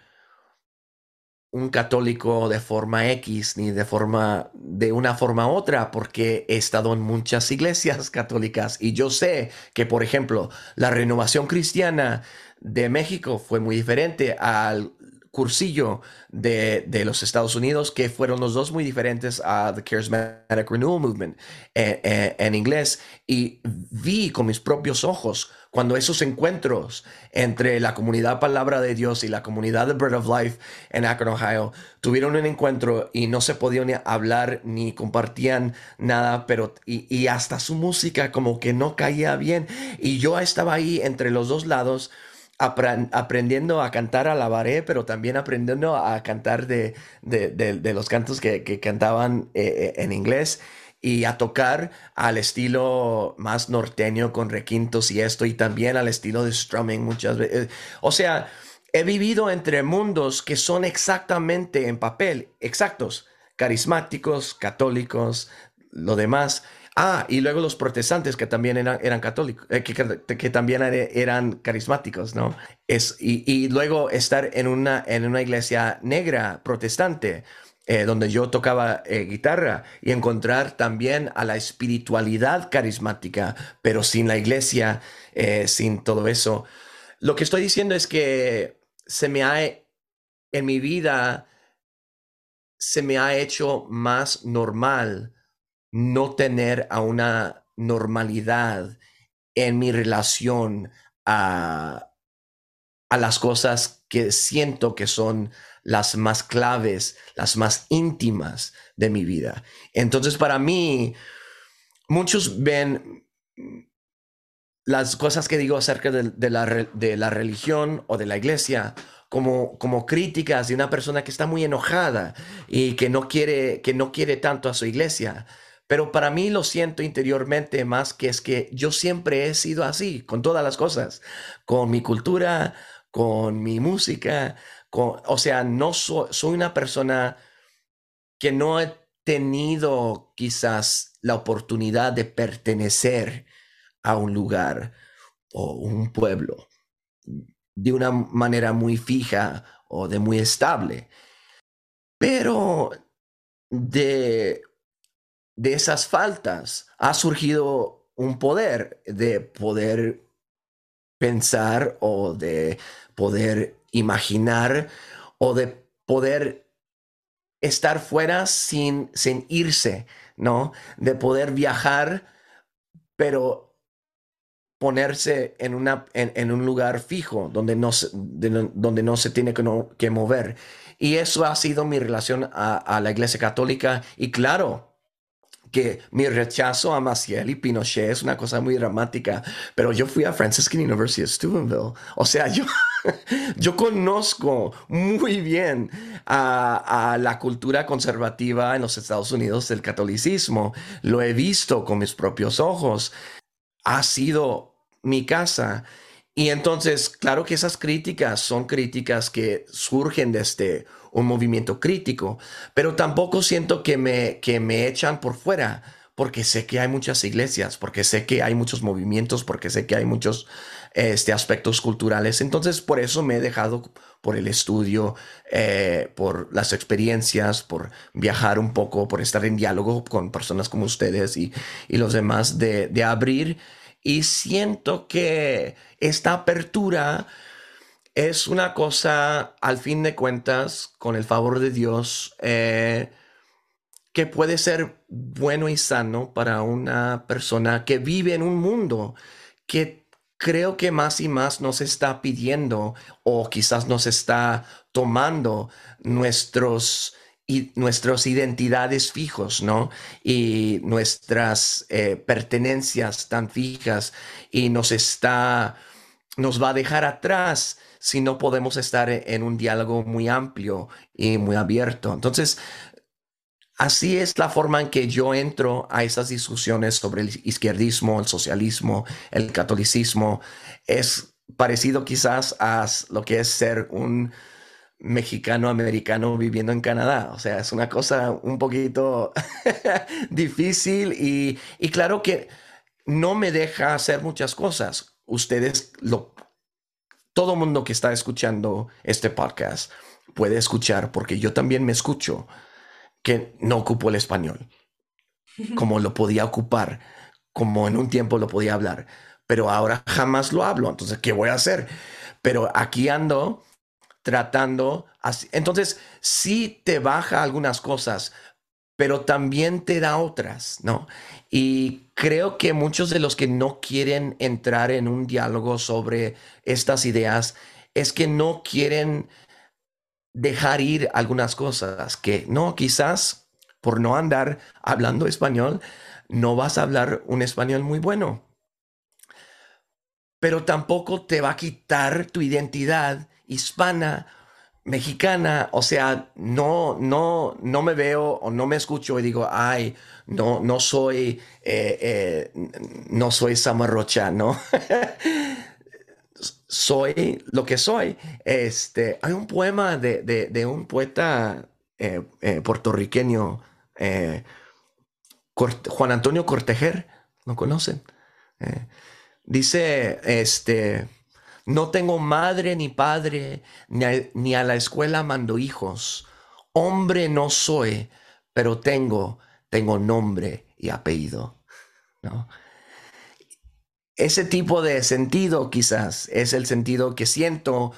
un católico de forma X ni de forma de una forma u otra porque he estado en muchas iglesias católicas y yo sé que por ejemplo la renovación cristiana de México fue muy diferente al cursillo de, de, los Estados Unidos, que fueron los dos muy diferentes a The Charismatic Renewal Movement eh, eh, en inglés. Y vi con mis propios ojos cuando esos encuentros entre la comunidad Palabra de Dios y la comunidad de Bread of Life en Akron, Ohio, tuvieron un encuentro y no se podían ni hablar ni compartían nada, pero y, y hasta su música como que no caía bien. Y yo estaba ahí entre los dos lados aprendiendo a cantar a la baré, pero también aprendiendo a cantar de, de, los cantos que, cantaban eh, eh, en inglés y a tocar al estilo más norteño con requintos y esto, y también al estilo de strumming muchas veces. O sea, he vivido entre mundos que son exactamente en papel, exactos, carismáticos, católicos, lo demás. Ah, y luego los protestantes que también eran, eran católicos, eh, que, también eran carismáticos, ¿no? Es, y, luego estar en una, en una iglesia negra protestante eh, donde yo tocaba eh, guitarra y encontrar también a la espiritualidad carismática, pero sin la iglesia, eh, sin todo eso. Lo que estoy diciendo es que se me ha, en mi vida, se me ha hecho más normal no tener a una normalidad en mi relación a, a las cosas que siento que son las más claves, las más íntimas de mi vida. Entonces, para mí, muchos ven las cosas que digo acerca de, la, de la, religión o de la iglesia como, como, críticas de una persona que está muy enojada y que no, quiere, que no quiere tanto a su iglesia. Pero para mí lo siento interiormente más que es que yo siempre he sido así con todas las cosas, con mi cultura, con mi música, o sea, no soy una persona que no he tenido quizás la oportunidad de pertenecer a un lugar o un pueblo de una manera muy fija o de muy estable. Pero de, de esas faltas ha surgido un poder de poder pensar o de poder imaginar o de poder estar fuera sin, sin irse, ¿no? De poder viajar, pero ponerse en, una, en, un lugar fijo donde no, se, donde no se tiene que, que, mover. Y eso ha sido mi relación a, a la Iglesia Católica. Y claro, que mi rechazo a Maciel y Pinochet es una cosa muy dramática, pero yo fui a Franciscan University of Steubenville. O sea, yo, yo conozco muy bien a, la cultura conservativa en los Estados Unidos del catolicismo. Lo he visto con mis propios ojos. Ha sido mi casa. Y entonces, claro que esas críticas son críticas que surgen desde un movimiento crítico, pero tampoco siento que me, que me echan por fuera, porque sé que hay muchas iglesias, porque sé que hay muchos movimientos, porque sé que hay muchos este, aspectos culturales. Entonces, por eso me he dejado por el estudio, eh, por las experiencias, por viajar un poco, por estar en diálogo con personas como ustedes y, y los demás, de, abrir. Y siento que esta apertura es una cosa, al fin de cuentas, con el favor de Dios, eh, que puede ser bueno y sano para una persona que vive en un mundo que creo que más y más nos está pidiendo o quizás nos está tomando nuestros y nuestras identidades fijos, ¿no? Y nuestras eh, pertenencias tan fijas y nos está, nos va a dejar atrás si no podemos estar en un diálogo muy amplio y muy abierto. Entonces, así es la forma en que yo entro a esas discusiones sobre el izquierdismo, el socialismo, el catolicismo. Es parecido quizás a lo que es ser un mexicano americano viviendo en Canadá. O sea, es una cosa un poquito difícil y, y claro que no me deja hacer muchas cosas. Ustedes lo todo mundo que está escuchando este podcast puede escuchar, porque yo también me escucho, que no ocupo el español como lo podía ocupar, como en un tiempo lo podía hablar, pero ahora jamás lo hablo, entonces, ¿qué voy a hacer? Pero aquí ando tratando, así. entonces sí te baja algunas cosas, pero también te da otras, ¿no? Y creo que muchos de los que no quieren entrar en un diálogo sobre estas ideas es que no quieren dejar ir algunas cosas, que no, quizás por no andar hablando español, no vas a hablar un español muy bueno. Pero tampoco te va a quitar tu identidad hispana mexicana, o sea, no, no, no me veo o no me escucho y digo, ay, no, no soy, eh, eh, no soy Samarrocha, ¿no? soy lo que soy. Este, hay un poema de, un poeta eh, puertorriqueño, Juan Antonio Cortejer, ¿lo conocen? dice, este, no tengo madre ni padre, ni a, la escuela mando hijos. hombre no soy, pero tengo, tengo nombre y apellido. Ese tipo de sentido quizás es el sentido que siento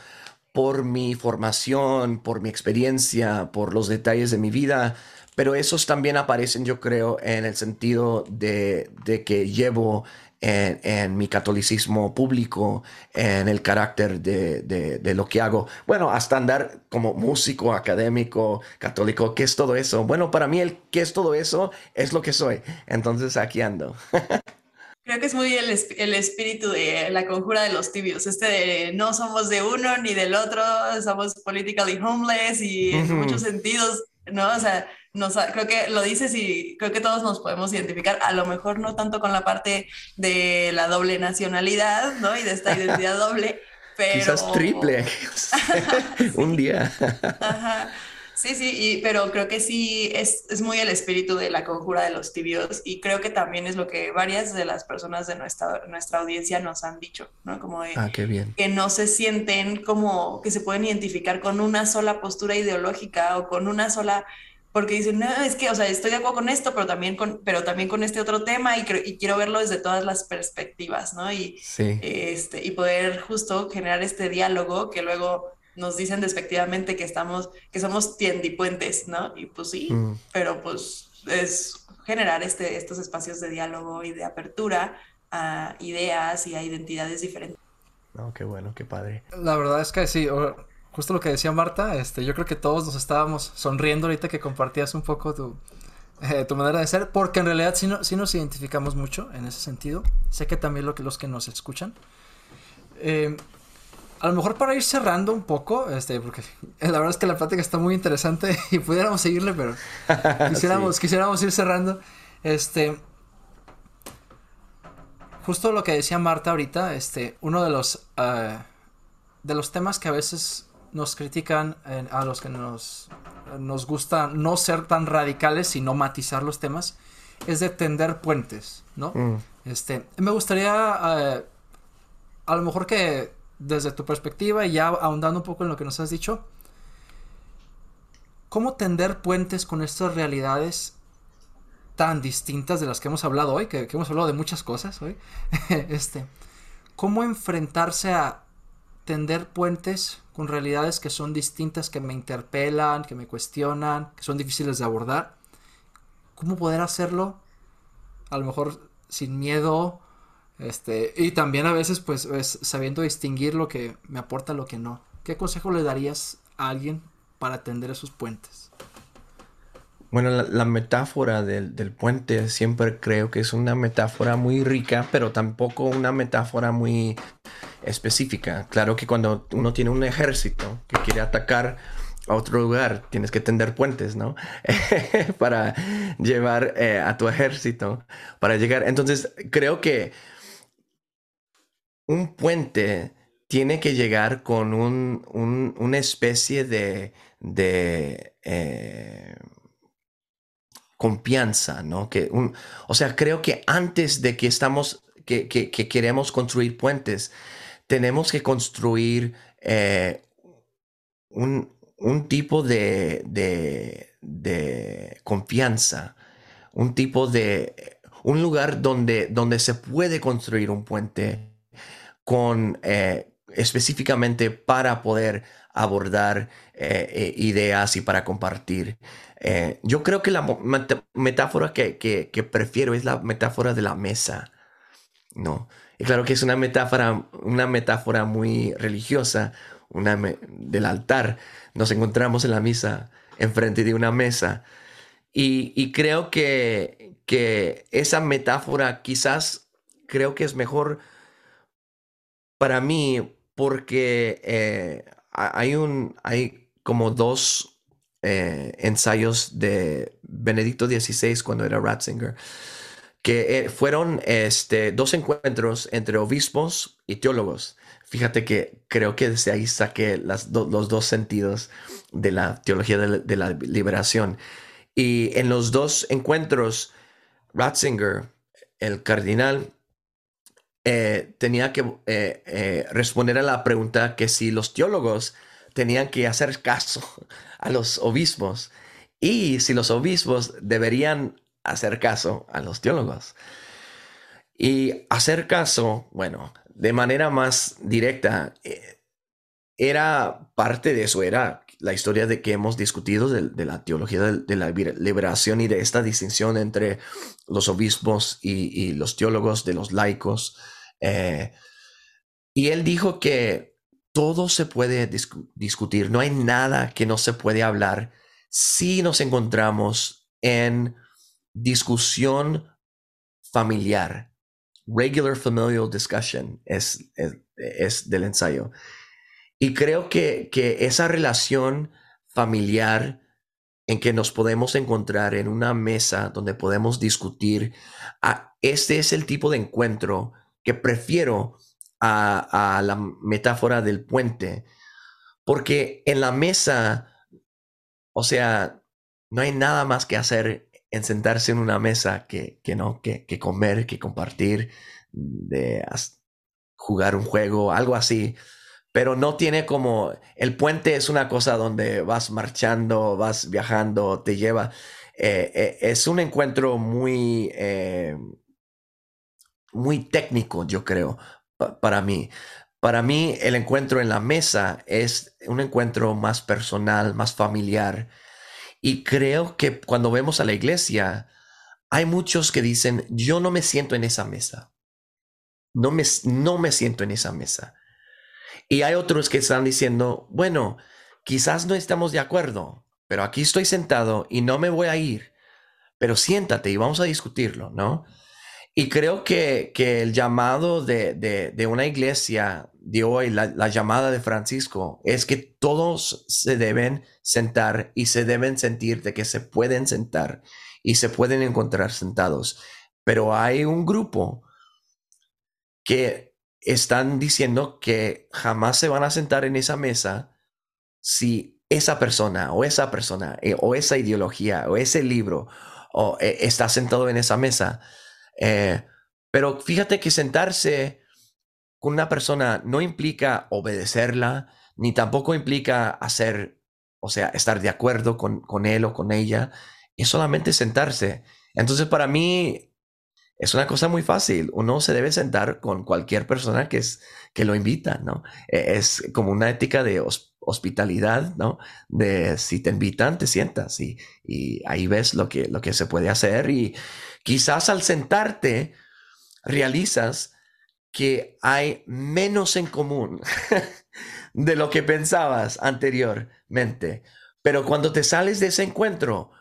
por mi formación, por mi experiencia, por los detalles de mi vida, pero esos también aparecen, yo creo, en el sentido de, que llevo en, mi catolicismo público, en el carácter de, lo que hago. Bueno, hasta andar como músico, académico, católico, ¿qué es todo eso? Bueno, para mí el qué es todo eso es lo que soy. Entonces aquí ando. Creo que es muy el, el, espíritu de la conjura de los tibios, este de no somos de uno ni del otro, somos politically homeless y en muchos sentidos, ¿no? O sea, creo que lo dices y creo que todos nos podemos identificar, a lo mejor no tanto con la parte de la doble nacionalidad, ¿no? Y de esta identidad doble, pero... Quizás triple, un día. Ajá. Sí, sí, pero creo que sí es, es, muy el espíritu de la conjura de los tibios y creo que también es lo que varias de las personas de nuestra, nuestra audiencia nos han dicho, ¿no? Como ah, qué bien. que no se sienten como que se pueden identificar con una sola postura ideológica o con una sola porque dicen, no, es que, o sea, estoy de acuerdo con esto, pero también con, pero también con este otro tema y, y quiero verlo desde todas las perspectivas, ¿no? Y, este, y poder justo generar este diálogo que luego nos dicen despectivamente que estamos, que somos tiendipuentes, ¿no? Y pues sí, mm. pero pues es generar este, estos espacios de diálogo y de apertura a ideas y a identidades diferentes. No, qué bueno, qué padre. La verdad es que sí, justo lo que decía Marta, este, yo creo que todos nos estábamos sonriendo ahorita que compartías un poco tu, eh, tu manera de ser, porque en realidad sí, no, sí, nos identificamos mucho en ese sentido. Sé que también lo que, los que nos escuchan. Eh, a lo mejor para ir cerrando un poco, este, porque la verdad es que la plática está muy interesante y pudiéramos seguirle, pero quisiéramos, quisiéramos ir cerrando. Este, justo lo que decía Marta ahorita, este, uno de los, eh, de los temas que a veces nos critican a los que nos, nos gusta no ser tan radicales, sino matizar los temas, es de tender puentes, ¿no? Mm. Este, me gustaría, eh, a lo mejor que desde tu perspectiva y ya ahondando un poco en lo que nos has dicho, ¿cómo tender puentes con estas realidades tan distintas de las que hemos hablado hoy, que, hemos hablado de muchas cosas hoy? este, ¿Cómo enfrentarse a tender puentes con realidades que son distintas, que me interpelan, que me cuestionan, que son difíciles de abordar. ¿Cómo poder hacerlo? A lo mejor sin miedo, este, y también a veces pues sabiendo distinguir lo que me aporta lo que no. ¿Qué consejo le darías a alguien para tender esos puentes? Bueno, la, metáfora del, del, puente siempre creo que es una metáfora muy rica, pero tampoco una metáfora muy específica. Claro que cuando uno tiene un ejército que quiere atacar a otro lugar, tienes que tender puentes, ¿no? para llevar eh, a tu ejército, para llegar. Entonces, creo que un puente tiene que llegar con un, una especie de, de eh, confianza, ¿no? Que un, o sea, creo que antes de que estamos, que, que, que queremos construir puentes, tenemos que construir eh, un, tipo de, de, confianza, un tipo de, un lugar donde, donde se puede construir un puente con, eh, específicamente para poder abordar eh, ideas y para compartir. yo creo que la metáfora que, que, prefiero es la metáfora de la mesa, ¿no? Y claro que es una metáfora, una metáfora muy religiosa, una del altar. Nos encontramos en la misa, enfrente de una mesa. Y, creo que, que esa metáfora quizás creo que es mejor para mí porque eh, hay un hay como dos eh, ensayos de Benedicto XVI cuando era Ratzinger que eh, fueron este, dos encuentros entre obispos y teólogos. Fíjate que creo que desde ahí saqué los dos sentidos de la teología de la, liberación. Y en los dos encuentros, Ratzinger, el cardinal, eh, tenía que eh, responder a la pregunta que si los teólogos tenían que hacer caso a los obispos y si los obispos deberían hacer caso a los teólogos. Y hacer caso, bueno, de manera más directa, eh, era parte de eso, era la historia de que hemos discutido de, la teología de, la liberación y de esta distinción entre los obispos y, los teólogos, de los laicos. Eh, y él dijo que todo se puede discutir, no hay nada que no se puede hablar si nos encontramos en discusión familiar. Regular familial discussion es, es, del ensayo. Y creo que, que esa relación familiar en que nos podemos encontrar en una mesa donde podemos discutir, este es el tipo de encuentro que prefiero a, la metáfora del puente, porque en la mesa o sea, no hay nada más que hacer en sentarse en una mesa que, que no, que, que, comer, que compartir, de jugar un juego, algo así. Pero no tiene como, el puente es una cosa donde vas marchando, vas viajando, te lleva. Eh, eh, es un encuentro muy, eh, muy técnico, yo creo, para mí. Para mí, el encuentro en la mesa es un encuentro más personal, más familiar. Y creo que cuando vemos a la iglesia, hay muchos que dicen, yo no me siento en esa mesa. No me, no me siento en esa mesa. Y hay otros que están diciendo, bueno, quizás no estamos de acuerdo, pero aquí estoy sentado y no me voy a ir. Pero siéntate y vamos a discutirlo, ¿no? Y creo que, que el llamado de, de, de, una iglesia de hoy, la, la, llamada de Francisco, es que todos se deben sentar y se deben sentir de que se pueden sentar y se pueden encontrar sentados. Pero hay un grupo que están diciendo que jamás se van a sentar en esa mesa si esa persona o esa persona eh, o esa ideología o ese libro o, eh, está sentado en esa mesa eh, pero fíjate que sentarse con una persona no implica obedecerla, ni tampoco implica hacer, o sea, estar de acuerdo con, con él o con ella, es solamente sentarse. Entonces, para mí, es una cosa muy fácil. Uno se debe sentar con cualquier persona que, es, que lo invita, ¿no? E, es como una ética de hospitalidad, ¿no? De si te invitan, te sientas y, y ahí ves lo que, lo que se puede hacer y, Quizás al sentarte realizas que hay menos en común de lo que pensabas anteriormente. Pero cuando te sales de ese encuentro,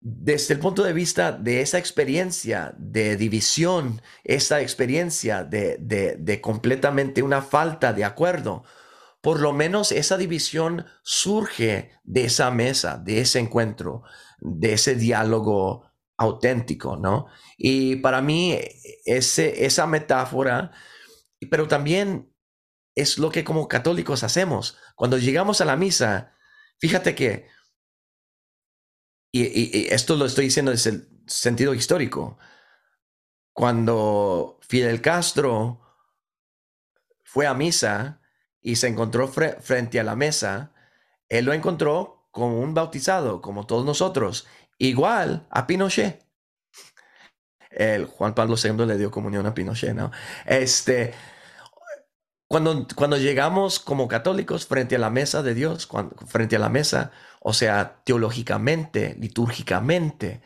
desde el punto de vista de esa experiencia de división, esa experiencia de, de, completamente una falta de acuerdo, por lo menos esa división surge de esa mesa, de ese encuentro, de ese diálogo auténtico, ¿no? Y para mí ese, esa metáfora, pero también es lo que como católicos hacemos. Cuando llegamos a la misa, fíjate que, y, esto lo estoy diciendo desde el sentido histórico, cuando Fidel Castro fue a misa y se encontró frente a la mesa, él lo encontró con un bautizado, como todos nosotros, igual a Pinochet. El Juan Pablo II le dio comunión a Pinochet, ¿no? Este, cuando, cuando llegamos como católicos frente a la mesa de Dios, frente a la mesa, o sea, teológicamente, litúrgicamente,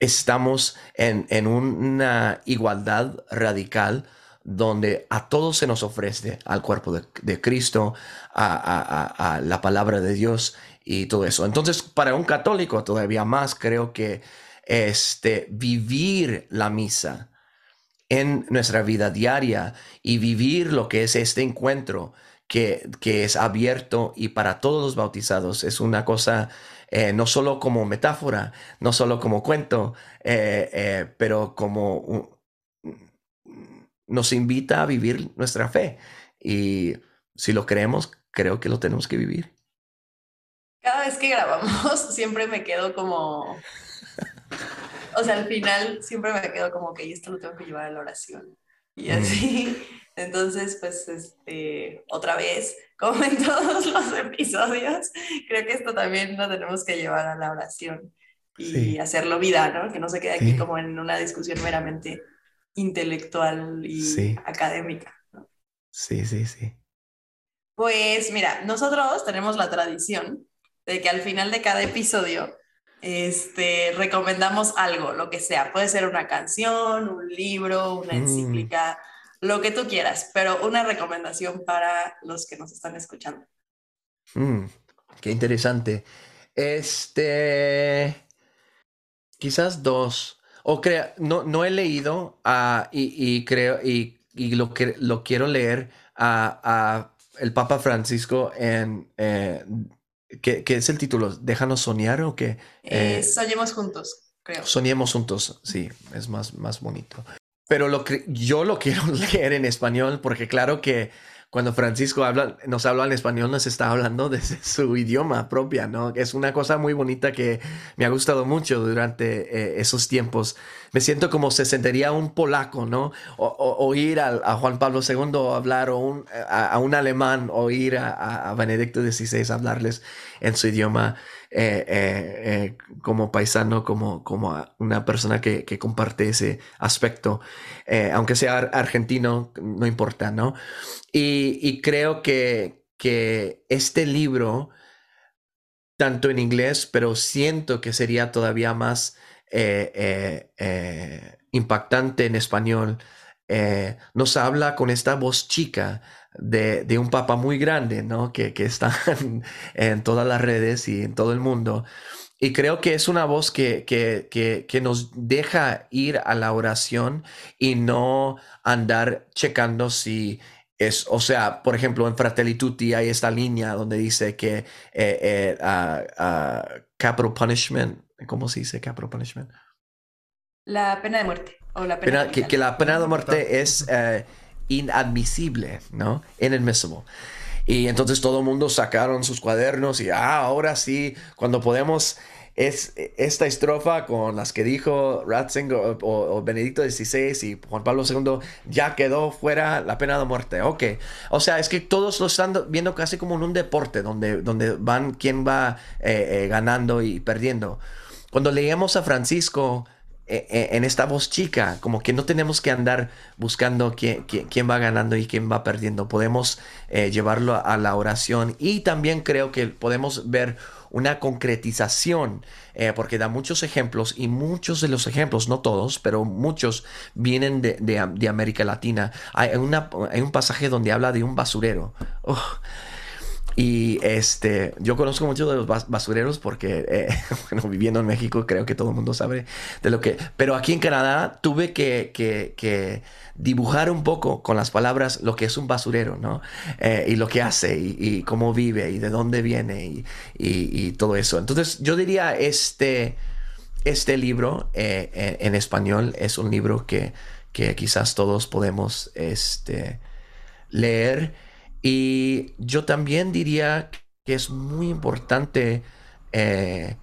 estamos en, en una igualdad radical donde a todos se nos ofrece al cuerpo de, Cristo, a, la palabra de Dios y todo eso. Entonces, para un católico todavía más, creo que este, vivir la misa en nuestra vida diaria y vivir lo que es este encuentro que, que es abierto y para todos los bautizados es una cosa eh, no solo como metáfora, no solo como cuento, eh, eh, pero como nos invita a vivir nuestra fe. Y si lo creemos, creo que lo tenemos que vivir cada vez que grabamos siempre me quedo como, o sea, al final siempre me quedo como que esto lo tengo que llevar a la oración. y así. Entonces, pues, este, otra vez, como en todos los episodios, creo que esto también lo tenemos que llevar a la oración y hacerlo vida, ¿no? Que no se quede aquí como en una discusión meramente intelectual y académica. ¿no? Sí, sí, sí. Pues mira, nosotros tenemos la tradición de que al final de cada episodio este, recomendamos algo, lo que sea. Puede ser una canción, un libro, una mm. encíclica, lo que tú quieras, pero una recomendación para los que nos están escuchando. Mm, qué interesante. Este, quizás dos. O crea, no, no he leído uh, y, y, creo y, y, lo, que, lo quiero leer a, a el Papa Francisco en eh, ¿qué, ¿qué, es el título? ¿Déjanos soñar o qué? Eh, soñemos juntos, creo. Soñemos juntos, sí, es más, más bonito. Pero lo que, yo lo quiero leer en español porque claro que cuando Francisco habla, nos habla en español, nos está hablando de su idioma propia, ¿no? Es una cosa muy bonita que me ha gustado mucho durante eh, esos tiempos. Me siento como se sentiría un polaco, ¿no? O, oír a, Juan Pablo II hablar, o un, a, un alemán, oír a, a Benedicto XVI hablarles en su idioma. Eh, eh, como paisano, como, como una persona que, que comparte ese aspecto, aunque sea argentino, no importa, ¿no? Y, creo que, que este libro, tanto en inglés, pero siento que sería todavía más eh, eh, eh, impactante en español, nos habla con esta voz chica de, un papa muy grande. Que, está en, todas las redes y en todo el mundo. Y creo que es una voz que, nos deja ir a la oración y no andar checando si es, o sea, por ejemplo, en Fratelli Tutti hay esta línea donde dice que eh, eh, capital punishment, ¿cómo se dice capital punishment? La pena de muerte. O la pena, que, la pena de muerte es eh, inadmisible, ¿no? Inadmissible. Y entonces todo el mundo sacaron sus cuadernos y ah, ahora sí, cuando podemos es esta estrofa con las que dijo Ratzinger o, Benedicto XVI y Juan Pablo II ya quedó fuera la pena de muerte. Ok, o sea, es que todos lo están viendo casi como en un deporte donde, donde van quién va eh, eh, ganando y perdiendo. Cuando leíamos a Francisco eh, en esta voz chica, como que no tenemos que andar buscando quién, va ganando y quién va perdiendo. Podemos llevarlo a la oración y también creo que podemos ver una concretización, eh, porque da muchos ejemplos y muchos de los ejemplos, no todos, pero muchos vienen de, América Latina. Hay, una, hay, un pasaje donde habla de un basurero. Y este, yo conozco mucho de los basureros porque, eh, bueno, viviendo en México, creo que todo el mundo sabe de lo que. Pero aquí en Canadá tuve que, dibujar un poco con las palabras lo que es un basurero, ¿no? Eh, y lo que hace y, cómo vive y de dónde viene y, y, todo eso. Entonces, yo diría, este, este libro eh, en, español es un libro que, que quizás todos podemos este, leer y yo también diría que es muy importante eh,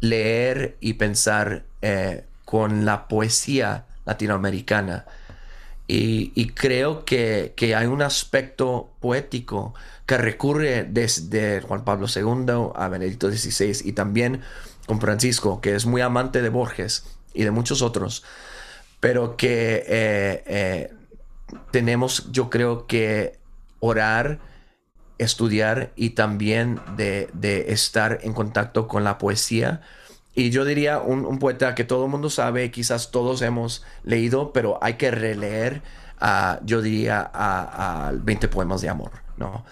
leer y pensar eh, con la poesía latinoamericana. Y, creo que, hay un aspecto poético que recurre desde Juan Pablo II a Benedicto XVI y también con Francisco, que es muy amante de Borges y de muchos otros, pero que eh, tenemos, yo creo que orar, estudiar y también de, estar en contacto con la poesía. Y yo diría un, poeta que todo el mundo sabe, quizás todos hemos leído, pero hay que releer, yo diría, a, 20 poemas de amor, ¿no?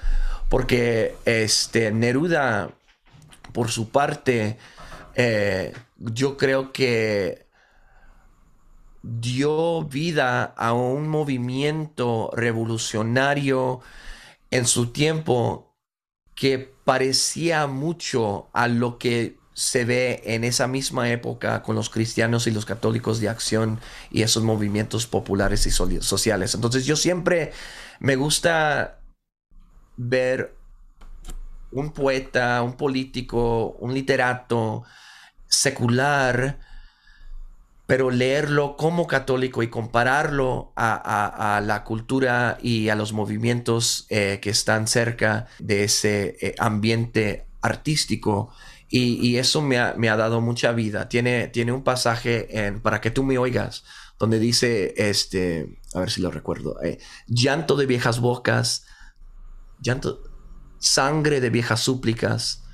Porque este, Neruda, por su parte, eh, yo creo que dio vida a un movimiento revolucionario en su tiempo que parecía mucho a lo que se ve en esa misma época con los cristianos y los católicos de acción y esos movimientos populares y sociales. Entonces yo siempre me gusta ver un poeta, un político, un literato secular pero leerlo como católico y compararlo a, la cultura y a los movimientos eh, que están cerca de ese eh, ambiente artístico. Y, eso me ha, dado mucha vida. Tiene, tiene un pasaje en Para que tú me oigas, donde dice, este, a ver si lo recuerdo, eh, llanto de viejas bocas, llanto, sangre de viejas súplicas,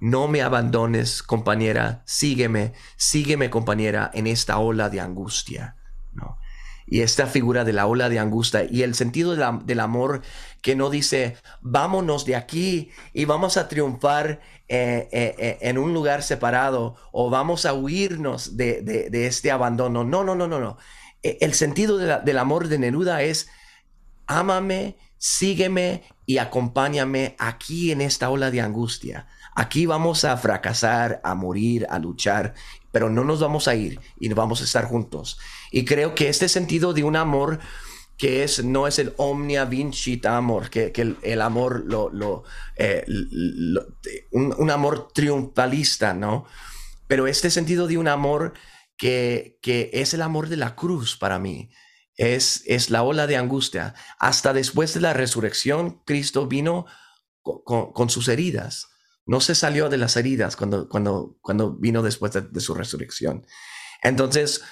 no me abandones, compañera, sígueme, sígueme, compañera, en esta ola de angustia. ¿no? Y esta figura de la ola de angustia y el sentido del amor que no dice, vámonos de aquí y vamos a triunfar eh, eh, eh, en un lugar separado o vamos a huirnos de, este abandono. No, no, no, no, no. E, el sentido del amor de Neruda es, ámame, sígueme y acompáñame aquí en esta ola de angustia. Aquí vamos a fracasar, a morir, a luchar, pero no nos vamos a ir y vamos a estar juntos. Y creo que este sentido de un amor que es, no es el omnia vincit amor, que, el, amor, lo, lo, eh, un, amor triunfalista, ¿no? Pero este sentido de un amor que, que es el amor de la cruz para mí, es, es la ola de angustia. Hasta después de la resurrección, Cristo vino con sus heridas no se salió de las heridas cuando, cuando, cuando vino después de, su resurrección. Entonces,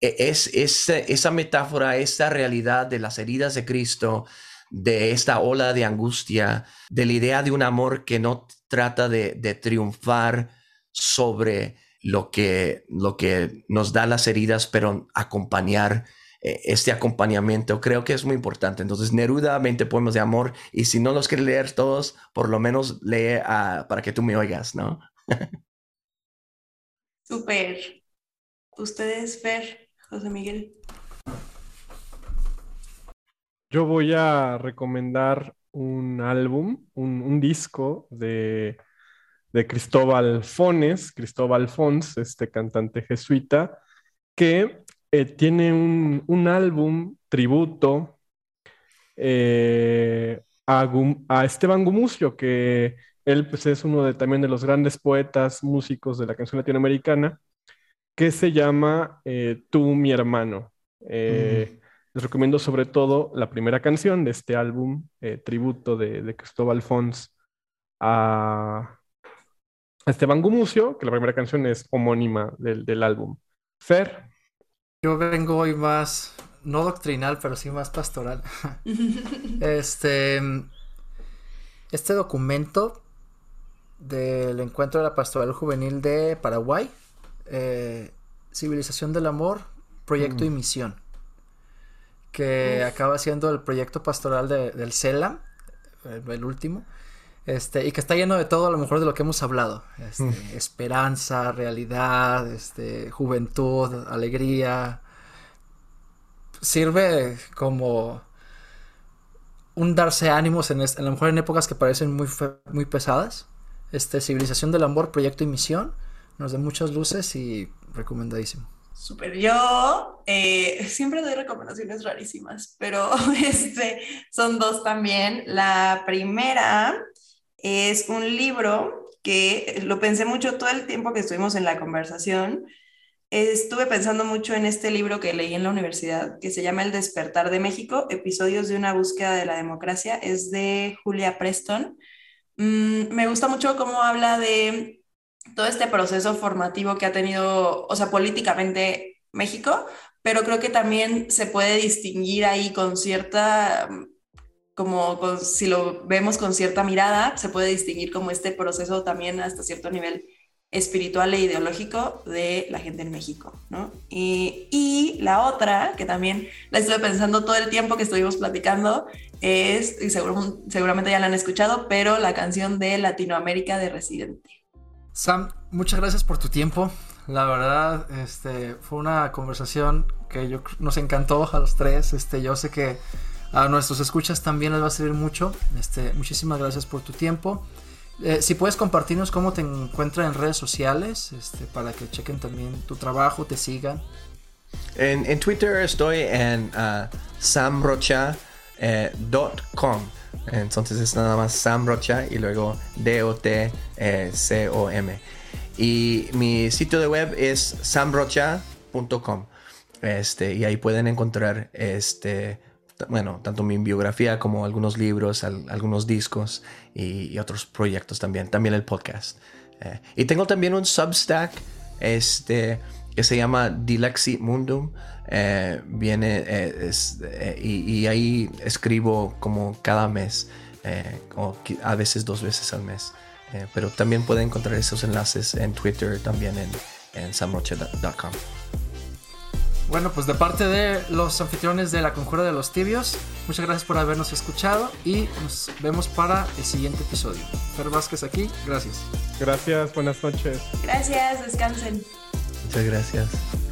e, es, esa metáfora, esa realidad de las heridas de Cristo, de esta ola de angustia, de la idea de un amor que no trata de, de triunfar sobre lo que, lo que nos da las heridas, pero acompañar este acompañamiento creo que es muy importante. Entonces, Neruda, 20 poemas de amor, y si no los quieres leer todos, por lo menos lee para que tú me oigas, ¿no? Súper. ¿Ustedes, Fer, José Miguel? Yo voy a recomendar un álbum, un, disco de, de Cristóbal Fones, Cristóbal Fons, este cantante jesuita, que eh, tiene un, álbum tributo eh, a, Esteban Gumucio, que él pues, es uno de, también de los grandes poetas, músicos de la canción latinoamericana, que se llama eh, Tú, mi hermano. Les recomiendo sobre todo la primera canción de este álbum, tributo de, Cristóbal Fons a Esteban Gumucio, que la primera canción es homónima del, del álbum. Fer. Yo vengo hoy más, no doctrinal, pero sí más pastoral. este, este documento del encuentro de la pastoral juvenil de Paraguay, eh, Civilización del Amor, Proyecto y mm. Misión, que acaba siendo el proyecto pastoral del CELAM, el, último. Este, y que está lleno de todo a lo mejor de lo que hemos hablado. Este, mm. Esperanza, realidad, este, juventud, alegría. Sirve como un darse ánimos en, a lo mejor en épocas que parecen muy, muy pesadas. Este, Civilización del Amor, Proyecto y Misión. Nos da muchas luces y recomendadísimo. Super, yo eh, siempre doy recomendaciones rarísimas, pero este, son dos también. La primera es un libro que lo pensé mucho todo el tiempo que estuvimos en la conversación. Estuve pensando mucho en este libro que leí en la universidad, que se llama El despertar de México, episodios de una búsqueda de la democracia. Es de Julia Preston. Mm, me gusta mucho cómo habla de todo este proceso formativo que ha tenido, o sea, políticamente México, pero creo que también se puede distinguir ahí con cierta como si lo vemos con cierta mirada, se puede distinguir como este proceso también hasta cierto nivel espiritual e ideológico de la gente en México, ¿no? Y, y, la otra, que también la estuve pensando todo el tiempo que estuvimos platicando, es, y seguro, seguramente ya la han escuchado, pero la canción de Latinoamérica de Residente. Sam, muchas gracias por tu tiempo. La verdad, este, fue una conversación que yo, nos encantó a los tres. Este, yo sé que a nuestros escuchas también les va a servir mucho. Este, muchísimas gracias por tu tiempo. Eh, si puedes compartirnos cómo te encuentran en redes sociales, este, para que chequen también tu trabajo, te sigan. En, Twitter estoy en uh, samrocha.com. Eh, Entonces es nada más samrocha y luego D-O-T-C-O-M. Y mi sitio de web es samrocha.com. Este, y ahí pueden encontrar este, bueno, tanto mi biografía como algunos libros, algunos discos y, otros proyectos también, también el podcast. Eh, y tengo también un Substack este, que se llama Dilexi Mundum. Eh, viene eh, y, ahí escribo como cada mes o a veces dos veces al mes. pero también pueden encontrar esos enlaces en Twitter, también en, en samroche.com. Bueno, pues de parte de los anfitriones de la Conjura de los Tibios, muchas gracias por habernos escuchado y nos vemos para el siguiente episodio. Fer Vázquez aquí, gracias. Gracias, buenas noches. Gracias, descansen. Muchas gracias.